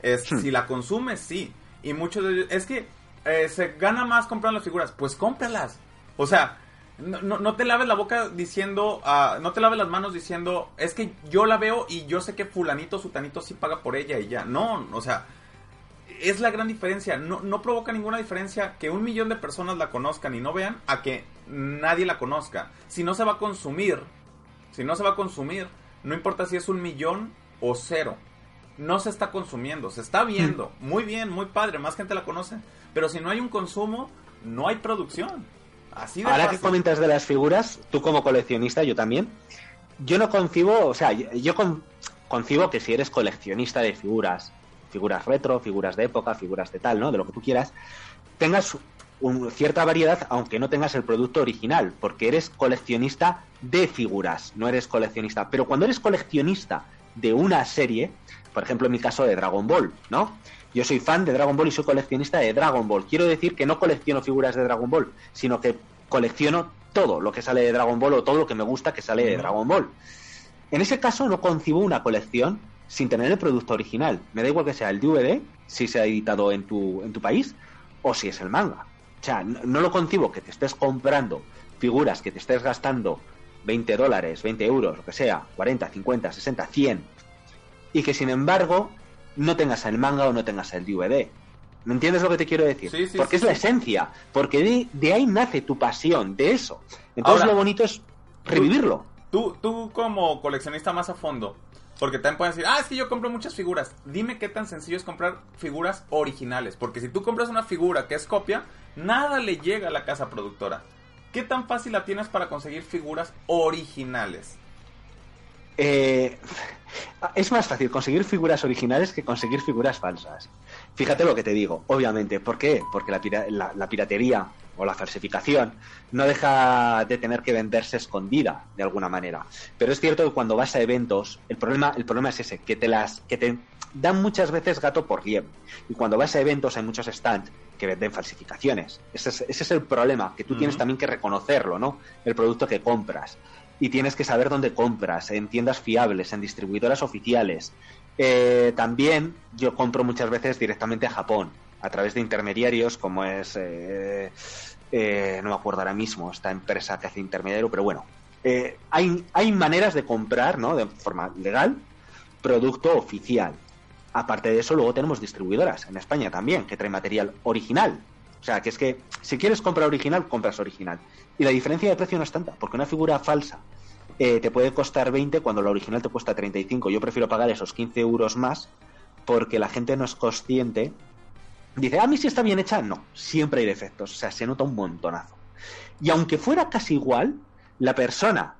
Es, hmm. Si la consumes, sí. Y muchos de ellos, es que eh, se gana más comprando las figuras. Pues cómpralas. O sea, no, no, no, te laves la boca diciendo, uh, no te laves las manos diciendo, es que yo la veo y yo sé que fulanito, sutanito sí paga por ella y ya. No, o sea, es la gran diferencia. No, no provoca ninguna diferencia que un millón de personas la conozcan y no vean a que nadie la conozca. Si no se va a consumir, si no se va a consumir, no importa si es un millón o cero. No se está consumiendo, se está viendo. Muy bien, muy padre, más gente la conoce. Pero si no hay un consumo, no hay producción. Así de Ahora fácil. que comentas de las figuras, tú como coleccionista, yo también, yo no concibo, o sea, yo con, concibo que si eres coleccionista de figuras, figuras retro, figuras de época, figuras de tal, ¿no? De lo que tú quieras, tengas un, cierta variedad, aunque no tengas el producto original, porque eres coleccionista de figuras, no eres coleccionista. Pero cuando eres coleccionista de una serie, por ejemplo en mi caso de Dragon Ball, ¿no? Yo soy fan de Dragon Ball y soy coleccionista de Dragon Ball. Quiero decir que no colecciono figuras de Dragon Ball, sino que colecciono todo lo que sale de Dragon Ball o todo lo que me gusta que sale de Dragon Ball. En ese caso no concibo una colección sin tener el producto original. Me da igual que sea el DVD, si se ha editado en tu, en tu país, o si es el manga. O sea, no, no lo concibo que te estés comprando figuras, que te estés gastando 20 dólares, 20 euros, lo que sea, 40, 50, 60, 100, y que sin embargo no tengas el manga o no tengas el DVD. ¿Me entiendes lo que te quiero decir? Sí, sí, porque sí, es la esencia, porque de, de, ahí nace tu pasión, de eso. Entonces Ahora, lo bonito es revivirlo. Tú, tú como coleccionista más a fondo, porque también pueden decir, ah, es que yo compro muchas figuras. Dime qué tan sencillo es comprar figuras originales, porque si tú compras una figura que es copia, nada le llega a la casa productora. ¿Qué tan fácil la tienes para conseguir figuras originales? Eh, es más fácil conseguir figuras originales que conseguir figuras falsas. Fíjate lo que te digo, obviamente. ¿Por qué? Porque la, pira la, la, piratería o la falsificación no deja de tener que venderse escondida de alguna manera. Pero es cierto que cuando vas a eventos, el problema, el problema es ese, que te las, que te dan muchas veces gato por liebre. Y cuando vas a eventos hay muchos stands que venden falsificaciones. Ese es, ese es el problema, que tú uh -huh. tienes también que reconocerlo, ¿no? El producto que compras y tienes que saber dónde compras, en tiendas fiables, en distribuidoras oficiales. Eh, también yo compro muchas veces directamente a Japón, a través de intermediarios como es, eh, eh, no me acuerdo ahora mismo, esta empresa que hace intermediario, pero bueno, eh, hay, hay maneras de comprar, ¿no? De forma legal, producto oficial. Aparte de eso, luego tenemos distribuidoras en España también, que traen material original. O sea, que es que si quieres comprar original, compras original. Y la diferencia de precio no es tanta, porque una figura falsa eh, te puede costar 20 cuando la original te cuesta 35. Yo prefiero pagar esos 15 euros más porque la gente no es consciente. Dice, a mí si está bien hecha, no, siempre hay defectos, o sea, se nota un montonazo. Y aunque fuera casi igual, la persona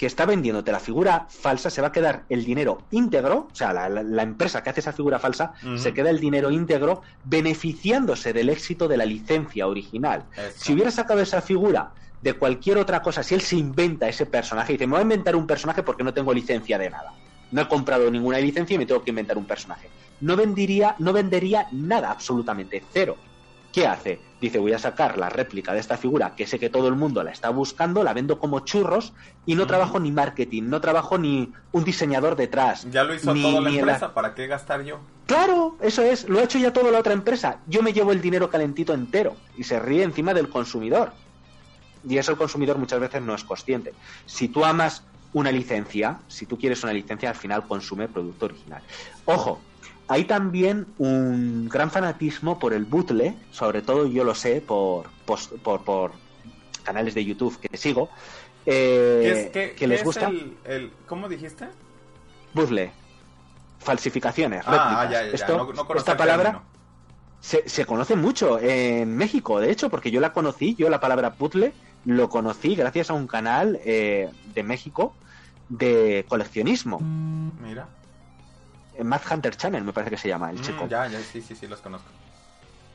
que está vendiéndote la figura falsa se va a quedar el dinero íntegro, o sea, la, la, la empresa que hace esa figura falsa uh -huh. se queda el dinero íntegro beneficiándose del éxito de la licencia original. Eso. Si hubiera sacado esa figura de cualquier otra cosa, si él se inventa ese personaje y dice, me voy a inventar un personaje porque no tengo licencia de nada. No he comprado ninguna licencia y me tengo que inventar un personaje. No vendería, no vendería nada, absolutamente cero. ¿Qué hace? Dice, voy a sacar la réplica de esta figura que sé que todo el mundo la está buscando, la vendo como churros y no trabajo ni marketing, no trabajo ni un diseñador detrás. Ya lo hizo toda la empresa, ¿para qué gastar yo? Claro, eso es, lo ha hecho ya toda la otra empresa. Yo me llevo el dinero calentito entero y se ríe encima del consumidor. Y eso el consumidor muchas veces no es consciente. Si tú amas una licencia, si tú quieres una licencia, al final consume producto original. Ojo, hay también un gran fanatismo por el bootle, sobre todo yo lo sé por, por, por, canales de YouTube que sigo, eh, que les gusta. El, ¿Cómo dijiste? Bootle. Falsificaciones, ah, réplicas. esta palabra se, se, conoce mucho en México, de hecho, porque yo la conocí, yo la palabra bootle lo conocí gracias a un canal eh, de México de coleccionismo. Mira. Mad Hunter Channel, me parece que se llama el mm, chico. ya, ya, sí, sí, sí, los conozco.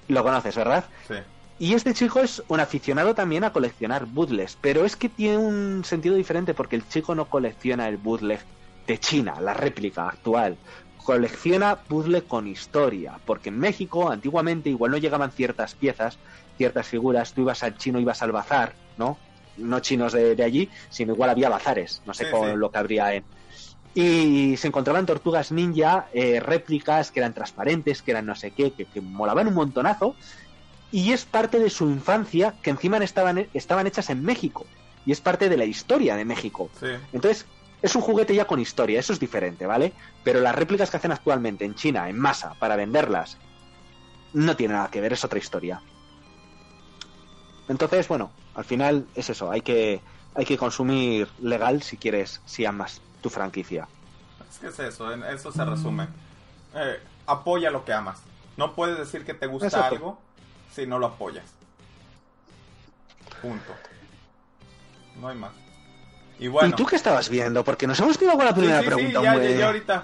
Lo conoces, ¿verdad? Sí. Y este chico es un aficionado también a coleccionar bootlegs, pero es que tiene un sentido diferente porque el chico no colecciona el bootleg de China, la réplica actual. Colecciona bootleg con historia, porque en México antiguamente igual no llegaban ciertas piezas, ciertas figuras, tú ibas al chino, ibas al bazar, ¿no? No chinos de, allí, sino igual había bazares, no sé con lo que habría en, y se encontraban tortugas ninja, eh, réplicas que eran transparentes, que eran no sé qué, que, molaban un montonazo. Y es parte de su infancia que encima estaban, estaban hechas en México. Y es parte de la historia de México. Entonces, es un juguete ya con historia, eso es diferente, ¿vale? Pero las réplicas que hacen actualmente en China, en masa, para venderlas, no tiene nada que ver, es otra historia. Entonces, bueno, al final es eso, hay que, hay que consumir legal si quieres, si amas tu franquicia. Es que es eso, en eso se resume. Eh, apoya lo que amas. No puedes decir que te gusta algo si no lo apoyas. Punto. No hay más. Y bueno. ¿Y tú qué estabas viendo? Porque nos hemos quedado con la primera pregunta. Sí, ya, ya, ahorita.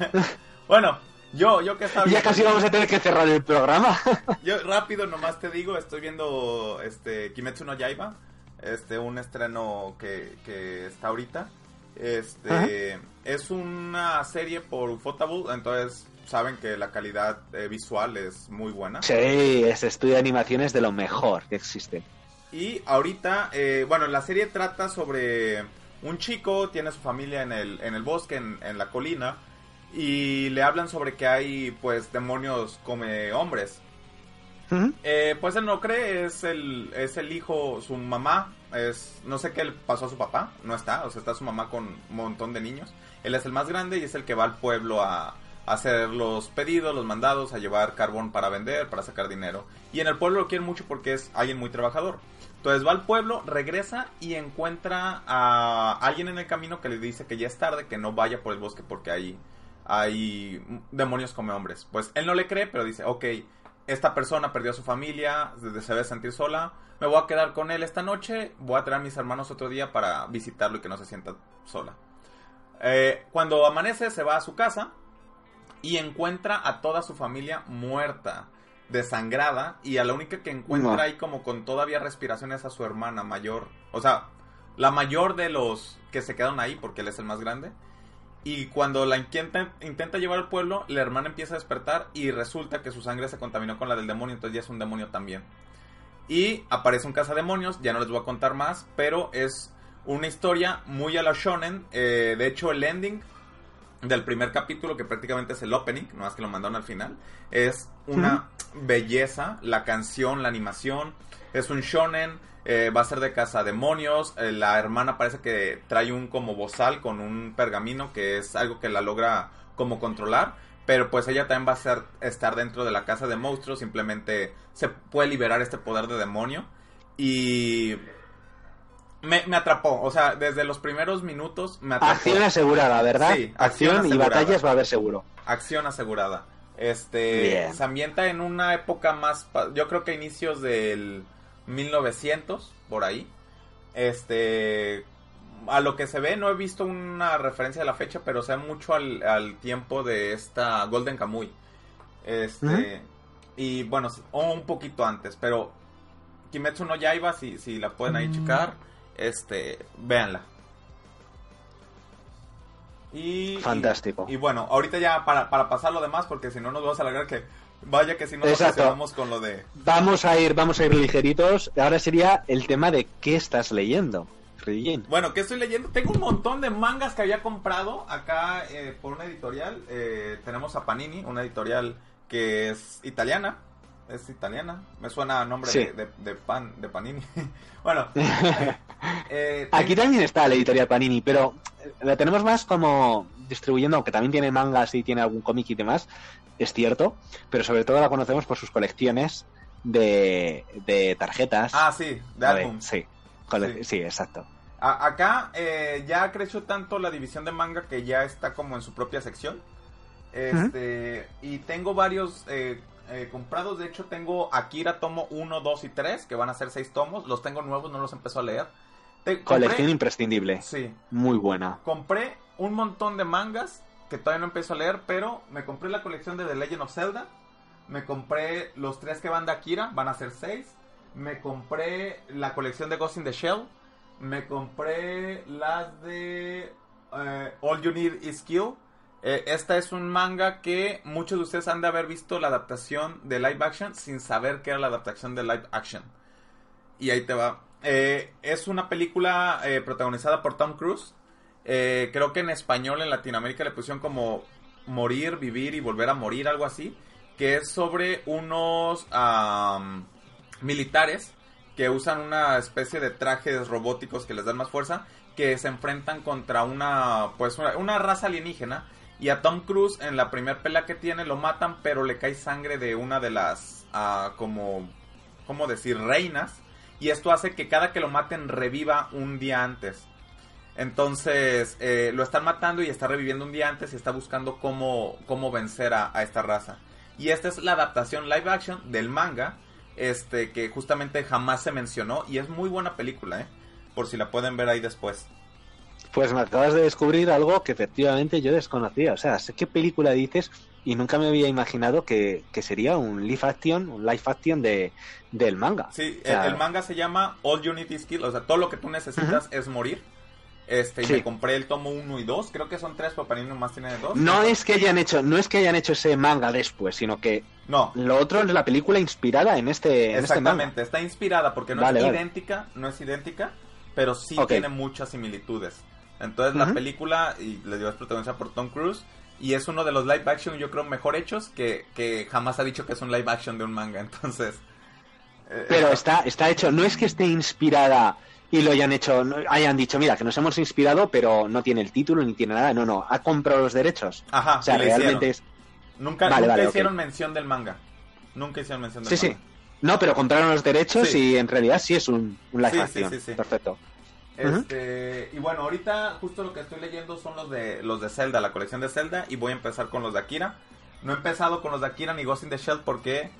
<laughs> bueno, yo, yo que estaba Ya casi vamos a tener que cerrar el programa. <laughs> yo rápido nomás te digo, estoy viendo este Kimetsu no Yaiba, este un estreno que, que está ahorita. Este es una serie por Ufotable, entonces saben que la calidad eh, visual es muy buena. Sí, ese estudio de animación es de lo mejor que existe. Y ahorita, eh, bueno, la serie trata sobre un chico, tiene su familia en el, en el bosque, en, la colina, y le hablan sobre que hay, pues, demonios come hombres. Eh, pues él no cree, es el, es el hijo, su mamá es, no sé qué le pasó a su papá, no está, o sea, está su mamá con un montón de niños. Él es el más grande y es el que va al pueblo a, hacer los pedidos, los mandados, a llevar carbón para vender, para sacar dinero. Y en el pueblo lo quieren mucho porque es alguien muy trabajador. Entonces va al pueblo, regresa y encuentra a alguien en el camino que le dice que ya es tarde, que no vaya por el bosque porque hay, hay demonios como hombres. Pues él no le cree, pero dice, ok, esta persona perdió a su familia, se debe sentir sola, me voy a quedar con él esta noche, voy a traer a mis hermanos otro día para visitarlo y que no se sienta sola. Eh, cuando amanece se va a su casa y encuentra a toda su familia muerta, desangrada, y a la única que encuentra ahí como con todavía respiraciones a su hermana mayor, o sea, la mayor de los que se quedaron ahí porque él es el más grande. Y cuando la intenta, intenta llevar al pueblo, la hermana empieza a despertar y resulta que su sangre se contaminó con la del demonio, entonces ya es un demonio también. Y aparece un cazademonios, ya no les voy a contar más, pero es una historia muy a la shonen. Eh, de hecho, el ending del primer capítulo, que prácticamente es el opening, no más que lo mandaron al final, es una belleza. La canción, la animación, es un shonen eh, va a ser de casa demonios. Eh, la hermana parece que trae un como bozal con un pergamino que es algo que la logra como controlar. Pero pues ella también va a ser, estar dentro de la casa de monstruos. Simplemente se puede liberar este poder de demonio. Y me, atrapó. O sea, desde los primeros minutos me atrapó. Acción asegurada, ¿verdad? Sí, acción, y batallas va a haber seguro. Acción asegurada. Este se ambienta en una época más. Yo creo que inicios del 1900, por ahí. Este, a lo que se ve, no he visto una referencia de la fecha, pero sé mucho al, tiempo de esta Golden Kamuy. Este, y bueno, un poquito antes, pero Kimetsu no Yaiba, si, si la pueden ahí mm. checar, este, véanla. Y, Fantástico. Y, bueno, ahorita ya para, para pasar lo demás, porque si no nos vamos a alargar que Vaya que si nos Exacto. con lo de... Vamos a ir, vamos a ir ligeritos. Ahora sería el tema de qué estás leyendo. Bueno, ¿qué estoy leyendo? Tengo un montón de mangas que había comprado acá eh, por una editorial. Eh, tenemos a Panini, una editorial que es italiana. Es italiana. Me suena a nombre de, pan, de Panini. <laughs> bueno. <laughs> Eh, Aquí también está la editorial Panini, pero la tenemos más como distribuyendo, aunque también tiene mangas y tiene algún cómic y demás, es cierto, pero sobre todo la conocemos por sus colecciones de, de tarjetas. Ah, sí, de álbum. Sí, sí, exacto. Acá eh, ya creció tanto la división de manga que ya está como en su propia sección. Este, y tengo varios eh, eh, comprados. De hecho, tengo Akira tomo 1, 2 y 3, que van a ser 6 tomos. Los tengo nuevos, no los empezó a leer. Colección imprescindible. Sí. Muy buena. Compré un montón de mangas que todavía no empiezo a leer, pero me compré la colección de The Legend of Zelda. Me compré los tres que van de Akira, van a ser seis. Me compré la colección de Ghost in the Shell. Me compré las de eh, All You Need Is Kill. Eh, esta es un manga que muchos de ustedes han de haber visto la adaptación de live action sin saber que era la adaptación de live action. Y ahí te va. Eh, es una película protagonizada por Tom Cruise. creo que en español en Latinoamérica le pusieron como morir, vivir y volver a morir, algo así. Que es sobre unos militares que usan una especie de trajes robóticos que les dan más fuerza, que se enfrentan contra una, pues una, raza alienígena. Y a Tom Cruise en la primera pelea que tiene lo matan, pero le cae sangre de una de las, uh, como, ¿cómo decir? Reinas. Y esto hace que cada que lo maten reviva un día antes. Entonces eh, lo están matando y está reviviendo un día antes y está buscando cómo, cómo vencer a esta raza. Y esta es la adaptación live action del manga este que justamente jamás se mencionó y es muy buena película, ¿eh? Por si la pueden ver ahí después. Pues me acabas de descubrir algo que efectivamente yo desconocía. O sea, sé qué película dices y nunca me había imaginado que, sería un live action, un live action de, del manga. Sí, el, manga se llama All You Need Is Kill, o sea, todo lo que tú necesitas es morir. Este, y me compré el tomo 1 y 2, creo que son 3, pero mí nomás tiene 2. No es que hayan hecho, no es que hayan hecho ese manga después, sino que no. Lo otro es la película inspirada en este, este Exactamente, está inspirada porque no es idéntica, no es idéntica, pero sí tiene muchas similitudes. Entonces la película, y les digo, es protagonizada por Tom Cruise, y es uno de los live action, yo creo, mejor hechos, que, que jamás ha dicho que es un live action de un manga, <laughs> entonces... Eh, pero está, está hecho, no es que esté inspirada y lo hayan hecho, hayan dicho, mira, que nos hemos inspirado, pero no tiene el título ni tiene nada. No, no, ha comprado los derechos. Ajá, o sea, realmente es. Nunca, nunca hicieron mención del manga. Nunca hicieron mención del manga. Sí, sí. No, pero compraron los derechos y en realidad sí es un, un live action. Sí, sí, Perfecto. Este, Y bueno, ahorita justo lo que estoy leyendo son los de los de Zelda, la colección de Zelda, y voy a empezar con los de Akira. No he empezado con los de Akira ni Ghost in the Shell porque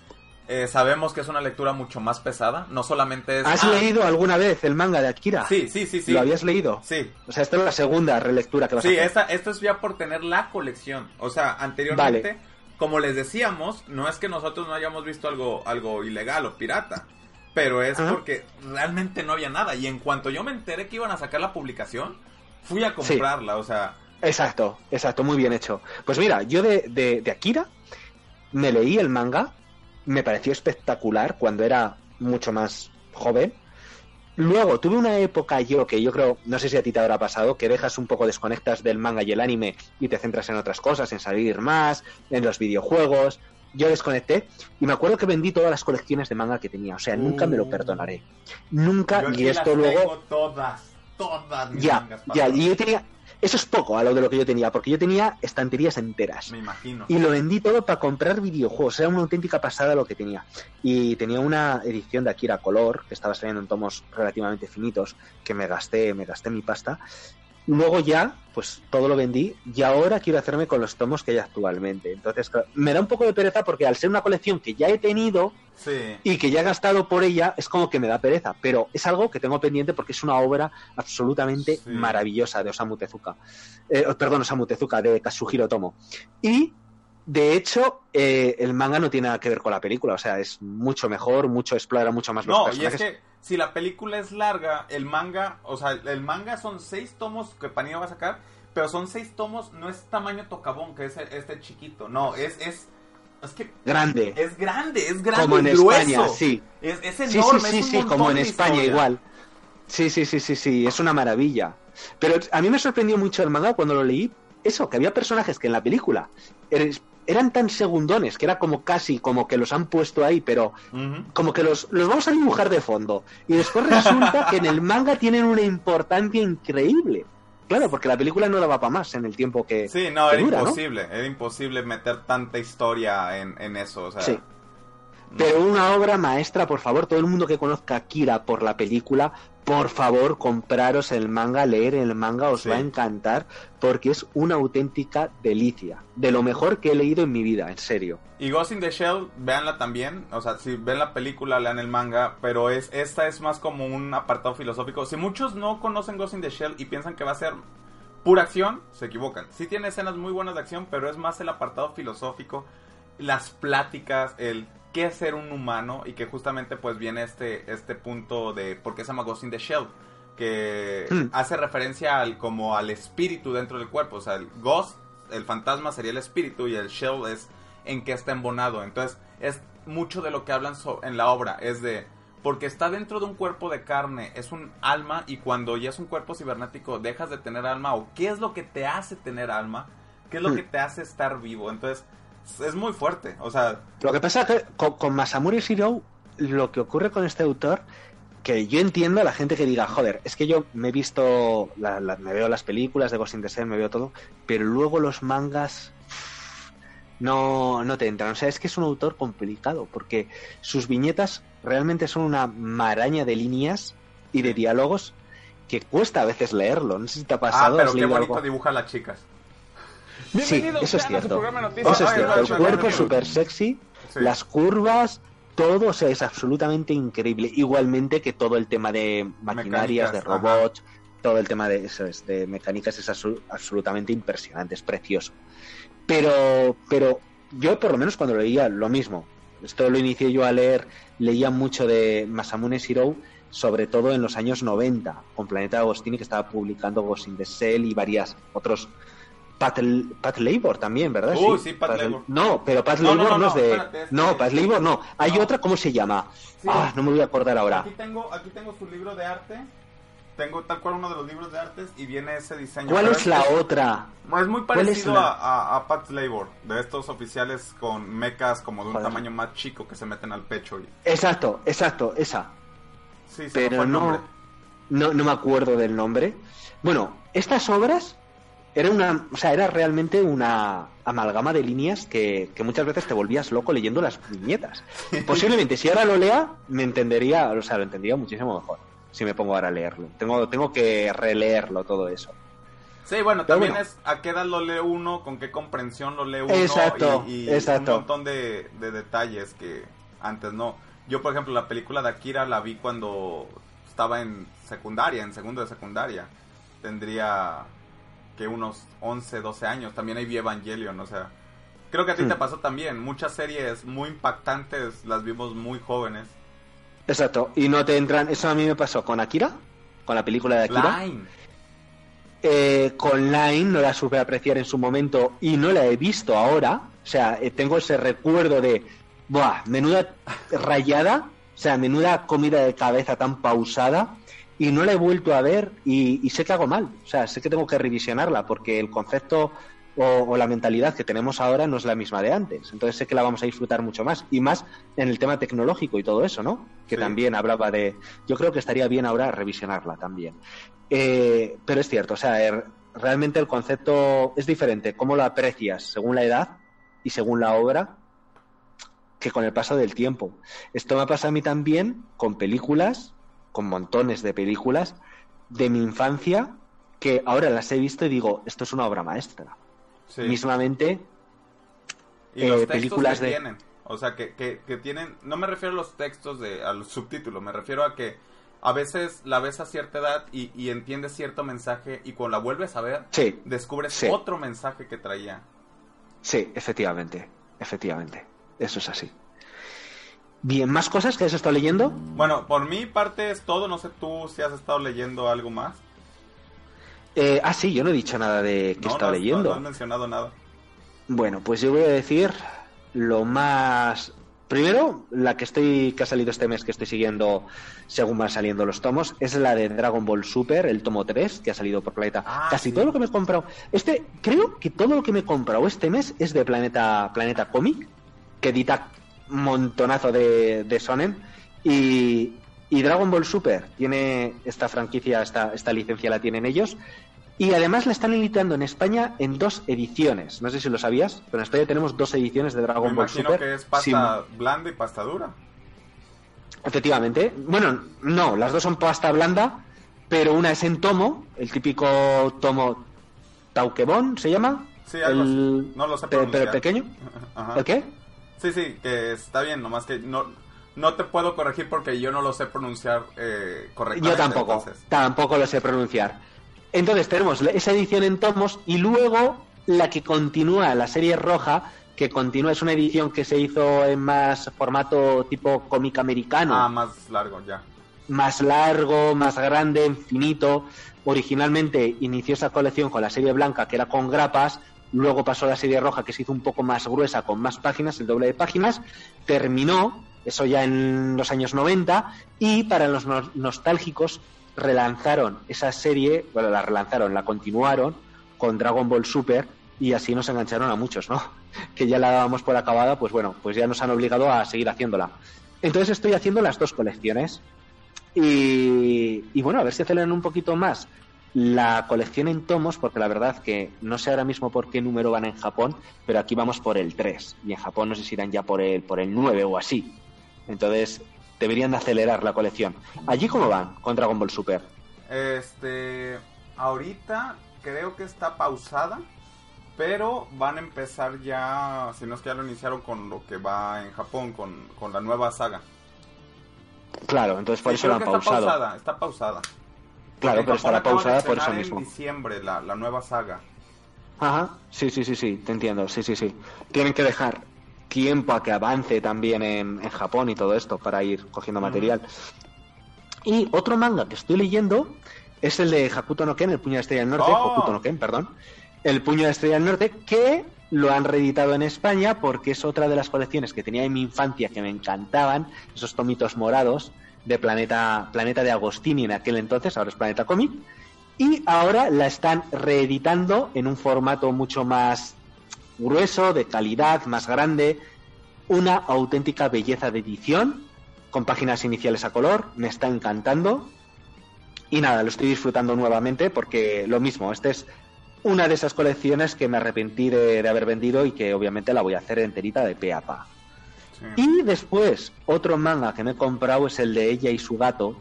eh, sabemos que es una lectura mucho más pesada, no solamente es... ¿Has ah, leído alguna vez el manga de Akira? Sí, sí, sí, sí. ¿Lo habías leído? Sí. O sea, esta es la segunda relectura que vas a hacer. Sí, esto es ya por tener la colección. O sea, anteriormente, como les decíamos, no es que nosotros no hayamos visto algo, algo ilegal o pirata, pero es porque realmente no había nada. Y en cuanto yo me enteré que iban a sacar la publicación, fui a comprarla, o sea... Exacto, exacto, muy bien hecho. Pues mira, yo de, de, de Akira me leí el manga me pareció espectacular cuando era mucho más joven. Luego tuve una época yo que yo creo, no sé si a ti te habrá pasado, que dejas un poco desconectas del manga y el anime y te centras en otras cosas, en salir más, en los videojuegos. Yo desconecté y me acuerdo que vendí todas las colecciones de manga que tenía, o sea, nunca me lo uh. perdonaré. Nunca, y esto luego... todas, todas ya, ya, y yo tenía, eso es poco a lo de lo que yo tenía, porque yo tenía estanterías enteras. Me imagino. Y lo vendí todo para comprar videojuegos. Era una auténtica pasada lo que tenía. Y tenía una edición de Akira Color, que estaba saliendo en tomos relativamente finitos, que me gasté, me gasté mi pasta. Luego ya, pues todo lo vendí y ahora quiero hacerme con los tomos que hay actualmente. Entonces, me da un poco de pereza porque al ser una colección que ya he tenido y que ya he gastado por ella, es como que me da pereza. Pero es algo que tengo pendiente porque es una obra absolutamente maravillosa de Osamu Tezuka. Eh, perdón, Osamu Tezuka, de Kazuhiro Tomo. Y de hecho, eh, el manga no tiene nada que ver con la película, o sea, es mucho mejor, mucho explora mucho más los no, y es que si la película es larga, el manga, o sea, el manga son seis tomos que Panini va a sacar, pero son seis tomos, no es tamaño tocabón, que es este chiquito, no, es, es Es que grande. Es grande, es grande. Como en España, sí. Es, es Sí, enorme. sí, sí, es un sí, como en España historia. igual. Sí, sí, sí, sí, sí, es una maravilla. Pero a mí me sorprendió mucho el manga cuando lo leí, eso, que había personajes que en la película eres- eran tan segundones que era como casi como que los han puesto ahí, pero como que los, los vamos a dibujar de fondo. Y después resulta que en el manga tienen una importancia increíble. Claro, porque la película no daba para más en el tiempo que, Sí, no, que era dura, ¿no? imposible. Era imposible meter tanta historia en, en eso. O sea, Sí. Pero una obra maestra, por favor, todo el mundo que conozca a Kira por la película, por favor, compraros el manga, leer el manga, os Sí. va a encantar, porque es una auténtica delicia. De lo mejor que he leído en mi vida, en serio. Y Ghost in the Shell, véanla también. O sea, si ven la película, lean el manga. Pero es esta es más como un apartado filosófico. Si muchos no conocen Ghost in the Shell y piensan que va a ser pura acción, se equivocan. Sí tiene escenas muy buenas de acción, pero es más el apartado filosófico, las pláticas, el qué es ser un humano y que justamente pues viene este, este punto de por qué se llama Ghost in the Shell. Que Hmm. hace referencia al, como al espíritu dentro del cuerpo. O sea, el ghost, el fantasma sería el espíritu y el shell es en que está embonado. Entonces, es mucho de lo que hablan so- en la obra. Es de. Porque está dentro de un cuerpo de carne, es un alma, y cuando ya es un cuerpo cibernético, dejas de tener alma. ¿O qué es lo que te hace tener alma? ¿Qué es lo Hmm. que te hace estar vivo? Entonces, es muy fuerte. O sea, Lo que pasa es que con, con Masamune Shirou, lo que ocurre con este autor, que yo entiendo a la gente que diga, joder, es que yo me he visto, la- la- me veo las películas de Ghost in the Shell, me veo todo, pero luego los mangas no, no te entran. O sea, es que es un autor complicado, porque sus viñetas realmente son una maraña de líneas y de diálogos que cuesta a veces leerlo. No sé si te ha ah, pasado. pero ¿has qué bonito algo? dibuja a las chicas. Sí, Bienvenidos eso es a cierto. programa de noticias. Eso es cierto. El cuerpo súper sexy, Sí. las curvas, todo o sea, es absolutamente increíble. Igualmente que todo el tema de maquinarias, de robots, todo el tema de eso es, de mecánicas es absolutamente impresionante, es precioso. Pero, pero yo por lo menos cuando leía lo mismo. Esto lo inicié yo a leer, leía mucho de Masamune Shirou, sobre todo en los años 90, con Planeta Agostini, que estaba publicando Ghost in the Shell y varias otros. Pat, Pat Labor también, ¿verdad? Uy, sí, Pat Labor. No, pero Pat No, Labor no, no, es de. espérate, no, Pat Labor no. Hay otra, ¿cómo se llama? Sí. Ah, no me voy a acordar ahora. Aquí tengo, aquí tengo su libro de arte. Tengo tal cual uno de los libros de artes y viene ese diseño. ¿Cuál es la otra? Es muy ¿Cuál es parecido la- a, a, a Pat's Labor, de estos oficiales con mecas como de un Joder. tamaño más chico que se meten al pecho. Y... Exacto, exacto, esa. Sí, Pero no, no, no me acuerdo del nombre. Bueno, estas obras era una, o sea, era realmente una amalgama de líneas que, que muchas veces te volvías loco leyendo las viñetas. <laughs> Posiblemente si ahora lo lea, me entendería, o sea, lo entendería muchísimo mejor. Si me pongo ahora a leerlo. Tengo, tengo que releerlo todo eso. Sí, bueno, Pero también bueno. es a qué edad lo lee uno, con qué comprensión lo lee uno Exacto, y, y exacto. un montón de, de detalles que antes no. Yo, por ejemplo, la película de Akira la vi cuando estaba en secundaria, en segundo de secundaria. Tendría que unos 11, 12 años. También ahí vi Evangelion, o sea, creo que a ti Hmm. te pasó también. Muchas series muy impactantes las vimos muy jóvenes. Exacto. Y no te entran. Eso a mí me pasó con Akira, con la película de Akira. Line. Eh, con Line no la supe apreciar en su momento y no la he visto ahora. O sea, eh, tengo ese recuerdo de, ¡buah! Menuda rayada, o sea, menuda comida de cabeza tan pausada y no la he vuelto a ver y, y sé que hago mal. O sea, sé que tengo que revisionarla porque el concepto o, o la mentalidad que tenemos ahora no es la misma de antes. Entonces sé que la vamos a disfrutar mucho más y más en el tema tecnológico y todo eso, ¿no? Que Sí. también hablaba de... Yo creo que estaría bien ahora revisionarla también. Eh, pero es cierto, o sea, er- realmente el concepto es diferente. Cómo lo aprecias según la edad y según la obra que con el paso del tiempo. Esto me pasa a mí también con películas, con montones de películas de mi infancia que ahora las he visto y digo, esto es una obra maestra. Sí. Mismamente, Y los eh, textos películas que de- tienen. O sea, que, que, que tienen... No me refiero a los textos, de, a los subtítulos. Me refiero a que a veces la ves a cierta edad y, y entiendes cierto mensaje y cuando la vuelves a ver, sí, descubres Sí. otro mensaje que traía. sí, efectivamente, efectivamente. Eso es así. Bien, ¿más cosas que has estado leyendo? Bueno, por mi parte es todo. No sé tú si has estado leyendo algo más. Eh, ah, sí, yo no he dicho nada de que he No, estado no has- leyendo. No, has mencionado nada. Bueno, pues yo voy a decir lo más Primero, la que estoy que ha salido este mes que estoy siguiendo según van saliendo los tomos es la de Dragon Ball Super, el tomo 3 que ha salido por Planeta. Ah, Casi sí. todo lo que me he comprado, este creo que todo lo que me he comprado este mes es de Planeta Planeta Comic, que edita montonazo de, de Sonen y, y Dragon Ball Super tiene esta franquicia, esta, esta licencia la tienen ellos y además la están editando en España en dos ediciones. No sé si lo sabías, pero en España tenemos dos ediciones de Me Dragon Ball Super. que es pasta blanda y pasta dura. Efectivamente. Bueno, no, las dos son pasta blanda, pero una es en tomo, el típico tomo Taukebon, ¿se llama? Sí, algo el... No lo sé pero pequeño. <laughs> Ajá. ¿El qué? Sí, sí, que está bien, nomás que no, no te puedo corregir porque yo no lo sé pronunciar eh, correctamente. Yo tampoco, entonces. tampoco lo sé pronunciar. Entonces tenemos esa edición en tomos y luego la que continúa, la serie roja, que continúa, es una edición que se hizo en más formato tipo cómic americano. Ah, más largo, ya. más largo, más grande, infinito. Originalmente inició esa colección con la serie blanca, que era con grapas, luego pasó la serie roja, que se hizo un poco más gruesa, con más páginas, el doble de páginas, terminó, eso ya en los años 90, y para los no- nostálgicos relanzaron esa serie, bueno, la relanzaron, la continuaron con Dragon Ball Super, y así nos engancharon a muchos, ¿no? <laughs> Que ya la dábamos por acabada, pues bueno, pues ya nos han obligado a seguir haciéndola. Entonces estoy haciendo las dos colecciones. Y, y bueno, a ver si aceleran un poquito más la colección en tomos, porque la verdad que no sé ahora mismo por qué número van en Japón, pero aquí vamos por el 3. Y en Japón no sé si irán ya por el, por el 9 o así. Entonces deberían de acelerar la colección. ¿Allí cómo van con Dragon Ball Super? Este, ahorita creo que está pausada, pero van a empezar ya, si no es que ya lo iniciaron con lo que va en Japón, con, con la nueva saga. Claro, entonces por Sí, eso la han está pausado. pausada, está pausada. Claro, pero estará pausada por eso mismo. En diciembre la, la nueva saga. Ajá, sí, sí, sí, sí, te entiendo, sí, sí, sí. Tienen que dejar tiempo a que avance también en, en Japón y todo esto para ir cogiendo material. Y otro manga que estoy leyendo es el de Hakuto no Ken, el puño de estrella del norte, ¡Oh! Hokuto no Ken, perdón. El puño de estrella del norte, que lo han reeditado en España porque es otra de las colecciones que tenía en mi infancia que me encantaban, esos tomitos morados de Planeta, Planeta de Agostini en aquel entonces, ahora es Planeta Comic, y ahora la están reeditando en un formato mucho más grueso, de calidad, más grande, una auténtica belleza de edición, con páginas iniciales a color, me está encantando. Y nada, lo estoy disfrutando nuevamente porque lo mismo, esta es una de esas colecciones que me arrepentí de, de haber vendido y que obviamente la voy a hacer enterita de pe a pa. Sí. Y después, otro manga que me he comprado es el de ella y su gato,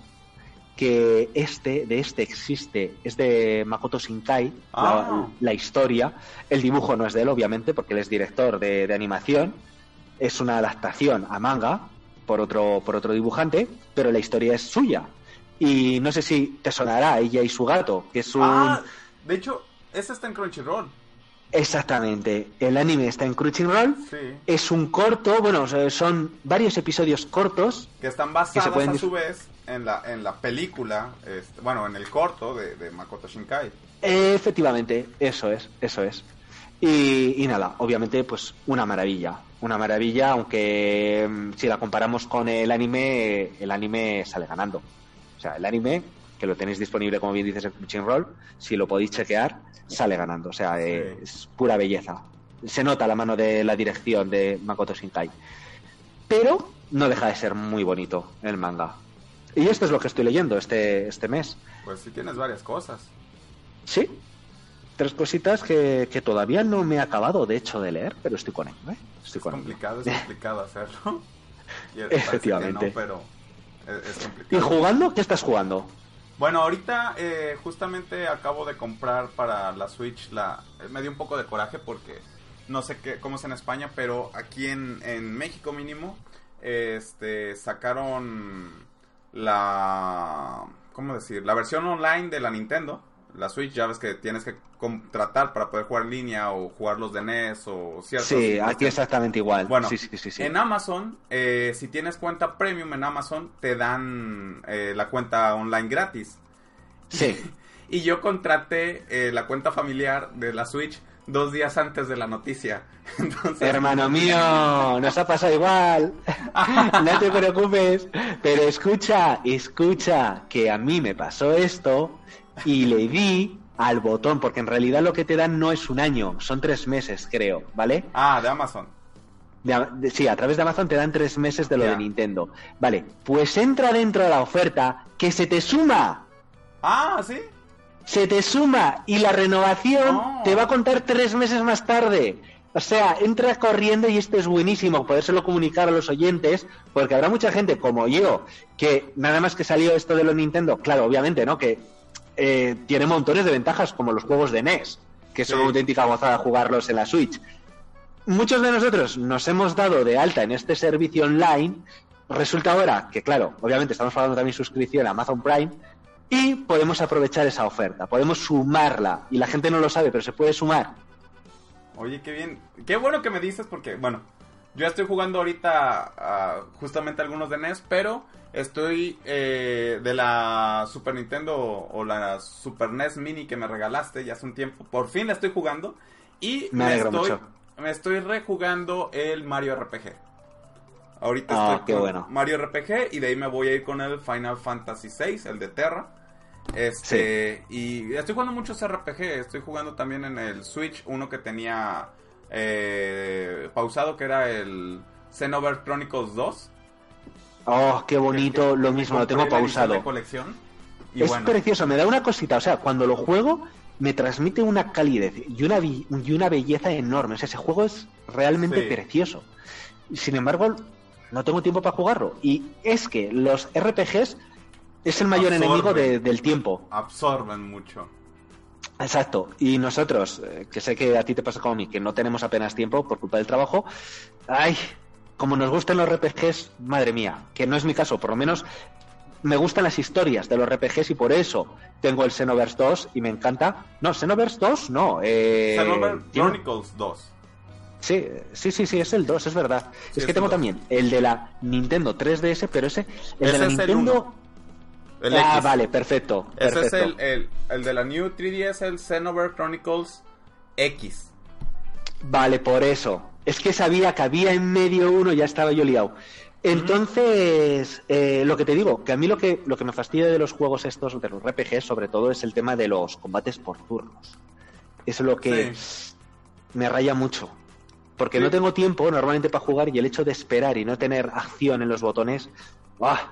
que este, de este existe, es de Makoto Shinkai, Ah. la, la historia. El dibujo no es de él, obviamente, porque él es director de, de animación. Es una adaptación a manga por otro, por otro dibujante, pero la historia es suya. Y no sé si te sonará ella y su gato, que es un... Ah, de hecho, ese está en Crunchyroll. Exactamente, el anime está en Crunchyroll. Sí. Es un corto, bueno, son varios episodios cortos Que están Que basadas se pueden a su vez en la, en la película, este, bueno, en el corto de, de Makoto Shinkai. Efectivamente, eso es, eso es. Y, y nada, obviamente, pues una maravilla, una maravilla, aunque mm, si la comparamos con el anime, el anime sale ganando. O sea, el anime, que lo tenéis disponible, como bien dices, en Crunchyroll, si lo podéis chequear, sale ganando. O sea, eh, es pura belleza. Se nota la mano de la dirección de Makoto Shinkai. Pero no deja de ser muy bonito el manga. Y esto es lo que estoy leyendo este, este mes. Pues sí tienes varias cosas. Sí. Tres cositas que, que todavía no me he acabado, de hecho, de leer, pero estoy con ello, ¿eh? Estoy Es con ello. complicado, es <laughs> complicado hacerlo. Y Efectivamente. no, pero es, es ¿Y complicado. jugando? ¿Qué estás jugando? Bueno, ahorita eh, justamente acabo de comprar para la Switch la... eh, Me dio un poco de coraje porque no sé qué, cómo es en España, pero aquí en, en México mínimo este, sacaron la... ¿Cómo decir? La versión online de la Nintendo. La Switch ya ves que tienes que contratar para poder jugar en línea o jugar los de NES o ciertos... Sí, aquí exactamente igual. Bueno, sí, sí, sí, sí. en Amazon, eh, si tienes cuenta premium en Amazon, te dan eh, la cuenta online gratis. Sí. <laughs> Y yo contraté eh, la cuenta familiar de la Switch dos días antes de la noticia. <laughs> Entonces... Hermano <laughs> mío, nos ha pasado igual. no te preocupes. Pero escucha, escucha, que a mí me pasó esto y le di al botón, porque en realidad lo que te dan no es un año, son tres meses, creo, ¿vale? Ah, de Amazon. sí, a través de Amazon te dan tres meses de lo de Nintendo. Vale, pues entra dentro de la oferta que se te suma. Ah, sí. Se te suma y la renovación oh. te va a contar tres meses más tarde. O sea, entra corriendo y esto es buenísimo, podérselo comunicar a los oyentes, porque habrá mucha gente como yo, que nada más que salió esto de los Nintendo, claro, obviamente, ¿no? Que eh, tiene montones de ventajas, como los juegos de NES, que son una auténtica gozada jugarlos en la Switch. Muchos de nosotros nos hemos dado de alta en este servicio online. Resulta ahora que, claro, obviamente estamos pagando también suscripción a Amazon Prime y podemos aprovechar esa oferta, podemos sumarla. Y la gente no lo sabe, pero se puede sumar. Oye, qué bien. Qué bueno que me dices porque, bueno, yo estoy jugando ahorita justamente algunos de NES, pero Estoy eh, de la Super Nintendo o la Super NES Mini que me regalaste ya hace un tiempo. Por fin la estoy jugando. Y me, estoy, me estoy rejugando el Mario RPG. Ahorita ah, estoy con bueno. Mario RPG y de ahí me voy a ir con el Final Fantasy VI, el de Terra. Este, y estoy jugando muchos RPG. Estoy jugando también en el Switch uno que tenía eh, pausado, que era el Xenoverse Chronicles 2. Oh, qué bonito, lo mismo, lo tengo pausado. colección. es precioso, me da una cosita, o sea, cuando lo juego me transmite una calidez y una, y una belleza enorme. O sea, ese juego es realmente precioso. Sin embargo, no tengo tiempo para jugarlo. Y es que los RPGs es el mayor enemigo del tiempo. Absorben mucho. Exacto. Y nosotros, eh, que sé que a ti te pasa como a mí, que no tenemos apenas tiempo por culpa del trabajo, ay, como nos gustan los RPGs, madre mía, que no es mi caso, por lo menos me gustan las historias de los RPGs y por eso tengo el Xenoverse 2 y me encanta. No, Xenoverse 2 no. Eh, Xenoverse Chronicles 2. Sí, sí, sí, sí, es el 2, es verdad. es que tengo también el de la Nintendo 3DS, pero ese, el de la Nintendo... El ah, vale, perfecto. Ese es el, el, el, de la New 3DS, el Xenoverse Chronicles X. Vale, por eso. Es que sabía que había en medio uno, ya estaba yo liado. Entonces, eh, lo que te digo, que a mí lo que, lo que me fastidia de los juegos estos, de los RPG, sobre todo, es el tema de los combates por turnos. Es lo que me raya mucho. Porque no tengo tiempo normalmente para jugar y el hecho de esperar y no tener acción en los botones. ¡ah!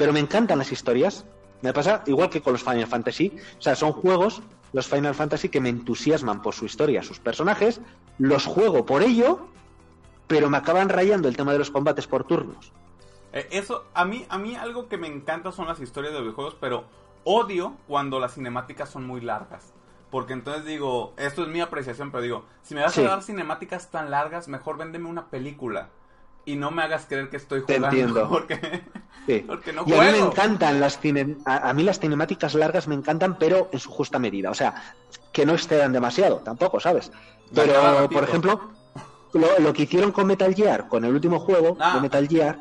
Pero me encantan las historias. Me pasa igual que con los Final Fantasy. O sea, son juegos, los Final Fantasy, que me entusiasman por su historia, sus personajes, los juego por ello, pero me acaban rayando el tema de los combates por turnos. Eh, eso, a mí, a mí algo que me encanta son las historias de videojuegos, pero odio cuando las cinemáticas son muy largas. Porque entonces digo, esto es mi apreciación, pero digo, si me vas a dar cinemáticas tan largas, mejor véndeme una película. Y no me hagas creer que estoy jugando. Te entiendo. <laughs> Porque, <laughs> porque no y a mí me encantan las a, mí las cinemáticas largas me encantan, pero en su justa medida. O sea, que no excedan demasiado, tampoco, ¿sabes? Pero, por ejemplo, lo, que hicieron con Metal Gear, con el último juego de ah. Metal Gear,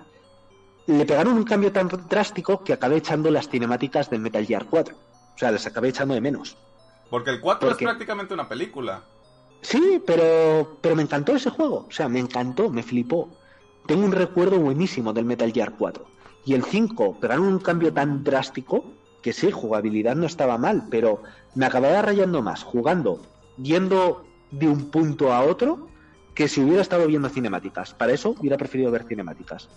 le pegaron un cambio tan drástico que acabé echando las cinemáticas del Metal Gear 4. O sea, les acabé echando de menos. Porque el 4 es prácticamente una película. Sí, pero, pero me encantó ese juego. O sea, me encantó, me flipó. Tengo un recuerdo buenísimo del Metal Gear 4. Y el 5 pegaron un cambio tan drástico que sí, jugabilidad no estaba mal, pero me acababa rayando más jugando, yendo de un punto a otro que si hubiera estado viendo cinemáticas. Para eso hubiera preferido ver cinemáticas.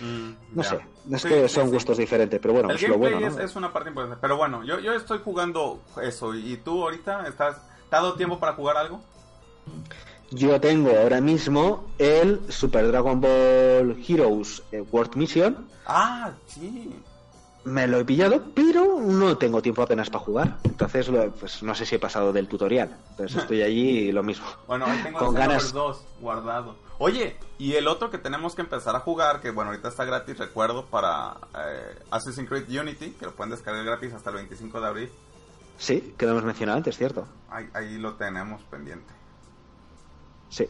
Mm, no sé, es que son gustos diferentes, pero bueno, es lo bueno. Es, una parte importante. Pero bueno, yo, yo estoy jugando eso. ¿Y tú ahorita estás, te dado tiempo para jugar algo? Yo tengo ahora mismo el Super Dragon Ball Heroes eh, World Mission. Ah, sí me lo he pillado, pero no tengo tiempo apenas para jugar. Entonces, pues no sé si he pasado del tutorial. Entonces estoy allí y lo mismo. Bueno, ahí tengo Con ganas... dos guardado. Oye, y el otro que tenemos que empezar a jugar, que bueno, ahorita está gratis, recuerdo, para eh, Assassin's Creed Unity, que lo pueden descargar gratis hasta el 25 de abril. Sí, que lo hemos mencionado antes, ¿cierto? Ahí, ahí lo tenemos pendiente. Sí.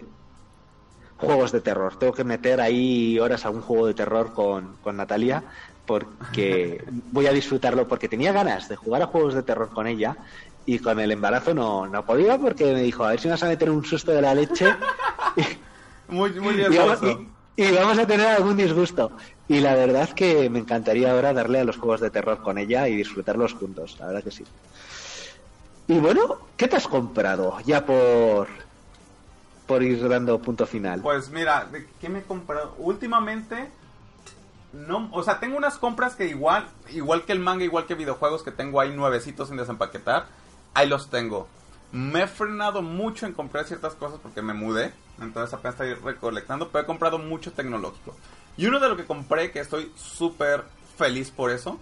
Juegos de terror. Tengo que meter ahí horas a un juego de terror con, con Natalia porque <laughs> voy a disfrutarlo porque tenía ganas de jugar a juegos de terror con ella y con el embarazo no, no podía porque me dijo, a ver si vas a meter un susto de la leche <laughs> Muy, muy y, vamos, y vamos a tener algún disgusto. Y la verdad que me encantaría ahora darle a los juegos de terror con ella y disfrutarlos juntos, la verdad que sí. Y bueno, ¿qué te has comprado? Ya por ir dando punto final. Pues mira, ¿de ¿qué me he comprado? Últimamente, no, o sea, tengo unas compras que igual, igual que el manga, igual que videojuegos que tengo ahí nuevecitos sin desempaquetar, ahí los tengo. Me he frenado mucho en comprar ciertas cosas porque me mudé, entonces apenas estoy recolectando, pero he comprado mucho tecnológico. Y uno de lo que compré, que estoy súper feliz por eso,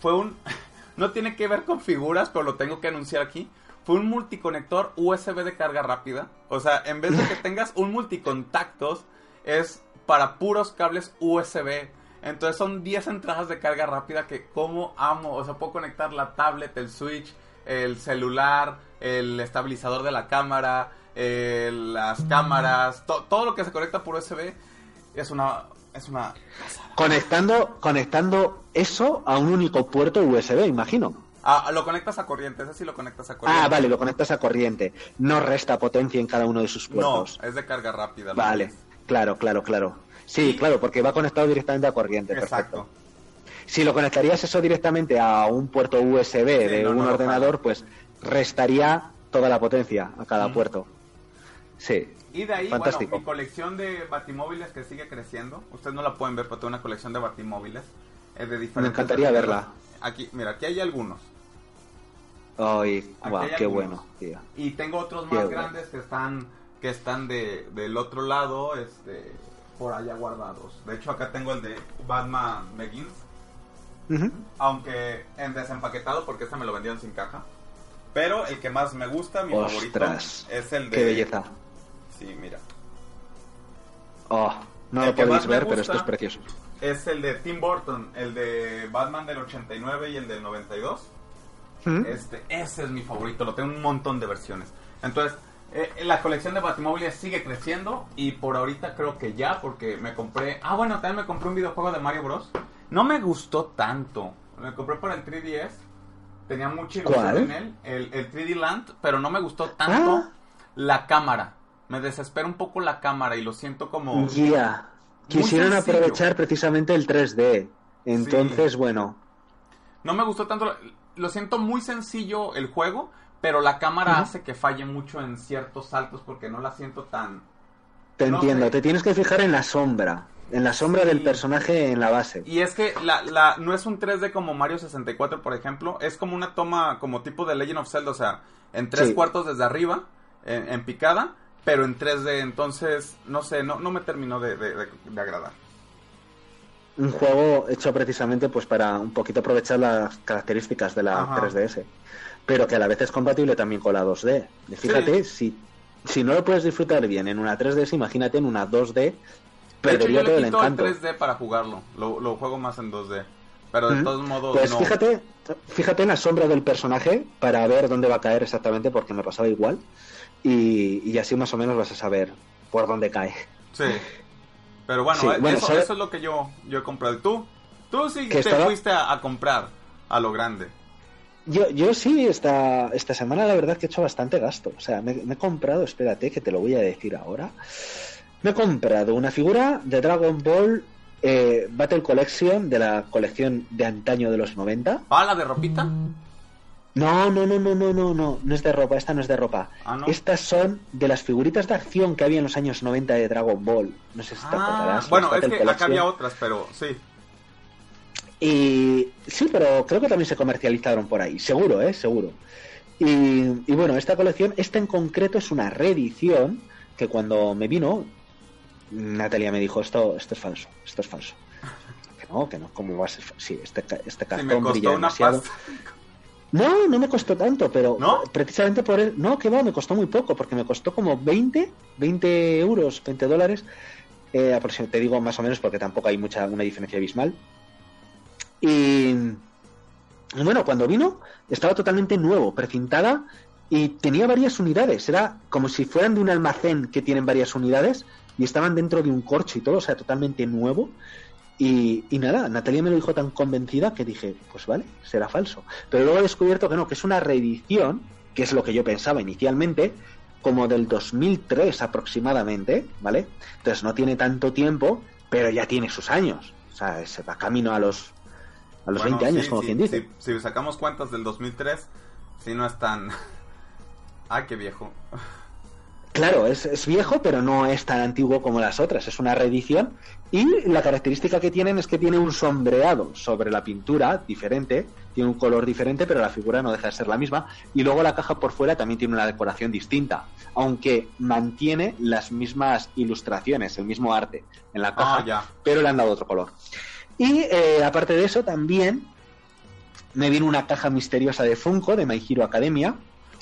fue un... <laughs> No tiene que ver con figuras, pero lo tengo que anunciar aquí. Fue un multiconector USB de carga rápida. O sea, en vez de que <laughs> tengas un multicontactos, es para puros cables USB. Entonces son 10 entradas de carga rápida que como amo. O sea, puedo conectar la tablet, el switch, el celular, el estabilizador de la cámara, eh, las cámaras, to- todo lo que se conecta por USB es una... Es una... Conectando, conectando eso a un único puerto USB, imagino. Ah, lo conectas a corriente, ese sí lo conectas a corriente. Ah, vale, lo conectas a corriente. No resta potencia en cada uno de sus No, puertos. es de carga rápida. ¿no? Vale, claro, claro, claro. Sí, Y- claro, porque va conectado directamente a corriente. Exacto. Perfecto. Si lo conectarías eso directamente a un puerto USB de no, un no ordenador, pues restaría toda la potencia a cada Ujú. puerto. Sí. Y de ahí, Fantástico. bueno, mi colección de batimóviles que sigue creciendo. Ustedes no la pueden ver, pero tengo una colección de batimóviles. eh, de diferentes Me encantaría verla. Aquí, mira, aquí hay algunos. Ay, qué algunos. bueno, tío. Y tengo otros Qué más bueno. grandes que están que están de, del otro lado, este, por allá guardados. De hecho, acá tengo el de Batman Begins. Aunque en desempaquetado, porque este me lo vendieron sin caja. Pero el que más me gusta, mi favorito, es el de... Qué belleza. Sí, mira. Oh, no El lo podéis ver, pero esto es precioso. Es el de Tim Burton, el de Batman del 89 y el del 92. Ujú. Este, ese es mi favorito, lo tengo un montón de versiones. Entonces, eh, la colección de Batimóviles sigue creciendo y por ahorita creo que ya, porque me compré... Ah, bueno, también me compré un videojuego de Mario Bros. No me gustó tanto. Me compré para el 3DS. Tenía mucha ilusión en él, el, el 3D Land, pero no me gustó tanto Ah. la cámara. Me desespera un poco la cámara y lo siento como... Ya. Quisieron sencillo. aprovechar precisamente el 3D. Entonces, bueno. No me gustó tanto. Lo siento muy sencillo el juego, pero la cámara hace que falle mucho en ciertos saltos porque no la siento tan. Te No entiendo, sé. te tienes que fijar en la sombra. En la sombra Sí. del personaje en la base. Y es que la, la, no es un 3D como Mario 64, por ejemplo. Es como una toma como tipo de Legend of Zelda, o sea, en tres Sí. cuartos desde arriba, en, en picada, pero en 3D. Entonces, no sé, no, no me terminó de, de- de- de agradar. Un juego hecho precisamente pues para un poquito aprovechar las características de la Ajá. 3DS. Pero que a la vez es compatible también con la 2D. Y Fíjate, si, si no lo puedes disfrutar bien en una 3DS, imagínate en una 2D, De hecho, perdería yo todo le el quito el encanto. 3D para jugarlo. Lo, lo juego más en 2D. Pero de todos modos, Pues no. fíjate, fíjate en la sombra del personaje para ver dónde va a caer exactamente, porque me pasaba igual. Y, y así más o menos vas a saber por dónde cae. Sí. <laughs> Pero bueno, Sí, eh, bueno, eso, eso es lo que yo, yo he comprado. ¿Y tú? Tú sí te fuiste a, a comprar a lo grande. Yo, yo sí, esta, esta semana la verdad que he hecho bastante gasto. O sea, me, me he comprado, espérate que te lo voy a decir ahora. Me he comprado una figura de Dragon Ball eh, Battle Collection de la colección de antaño de los 90. ¿Ah, la de ropita? No, no, no, no, no, no, no, no es de ropa, esta no es de ropa. Ah, ¿no? Estas son de las figuritas de acción que había en los años 90 de Dragon Ball. No sé si te Ah, acordarás. bueno, es que acá había otras, pero sí. Y sí, pero creo que también se comercializaron por ahí, seguro, ¿eh? Seguro. Y, y bueno, esta colección, esta en concreto es una reedición que cuando me vino, Natalia me dijo, esto, esto es falso, esto es falso. <laughs> Que no, que no, ¿cómo va a ser? Sí, este, este Sí, cartón me brilla una demasiado. pasta. No, no me costó tanto, pero ¿No? precisamente por él, no, que va, me costó muy poco, porque me costó como 20, 20 euros, 20 dólares, eh, te digo más o menos porque tampoco hay mucha, una diferencia abismal. Y, y bueno, cuando vino, estaba totalmente nuevo, precintada, y tenía varias unidades, era como si fueran de un almacén que tienen varias unidades, y estaban dentro de un corcho y todo, o sea, totalmente nuevo. Y, y nada, Natalia me lo dijo tan convencida que dije, pues vale, será falso. Pero luego he descubierto que no, que es una reedición que es lo que yo pensaba inicialmente, como del 2003 aproximadamente, ¿vale? Entonces no tiene tanto tiempo, pero ya tiene sus años. O sea, se va camino a los, a los 20 años, como quien dice. Si, sacamos cuentas del 2003, si no es tan... <laughs> ¡Ah, qué viejo! Claro, es, viejo, pero no es tan antiguo como las otras. Es una reedición. Y la característica que tienen es que tiene un sombreado sobre la pintura diferente. Tiene un color diferente, pero la figura no deja de ser la misma. Y luego la caja por fuera también tiene una decoración distinta. Aunque mantiene las mismas ilustraciones, el mismo arte en la caja, ah, pero le han dado otro color. Y eh, aparte de eso, también me viene una caja misteriosa de Funko de My Hero Academia.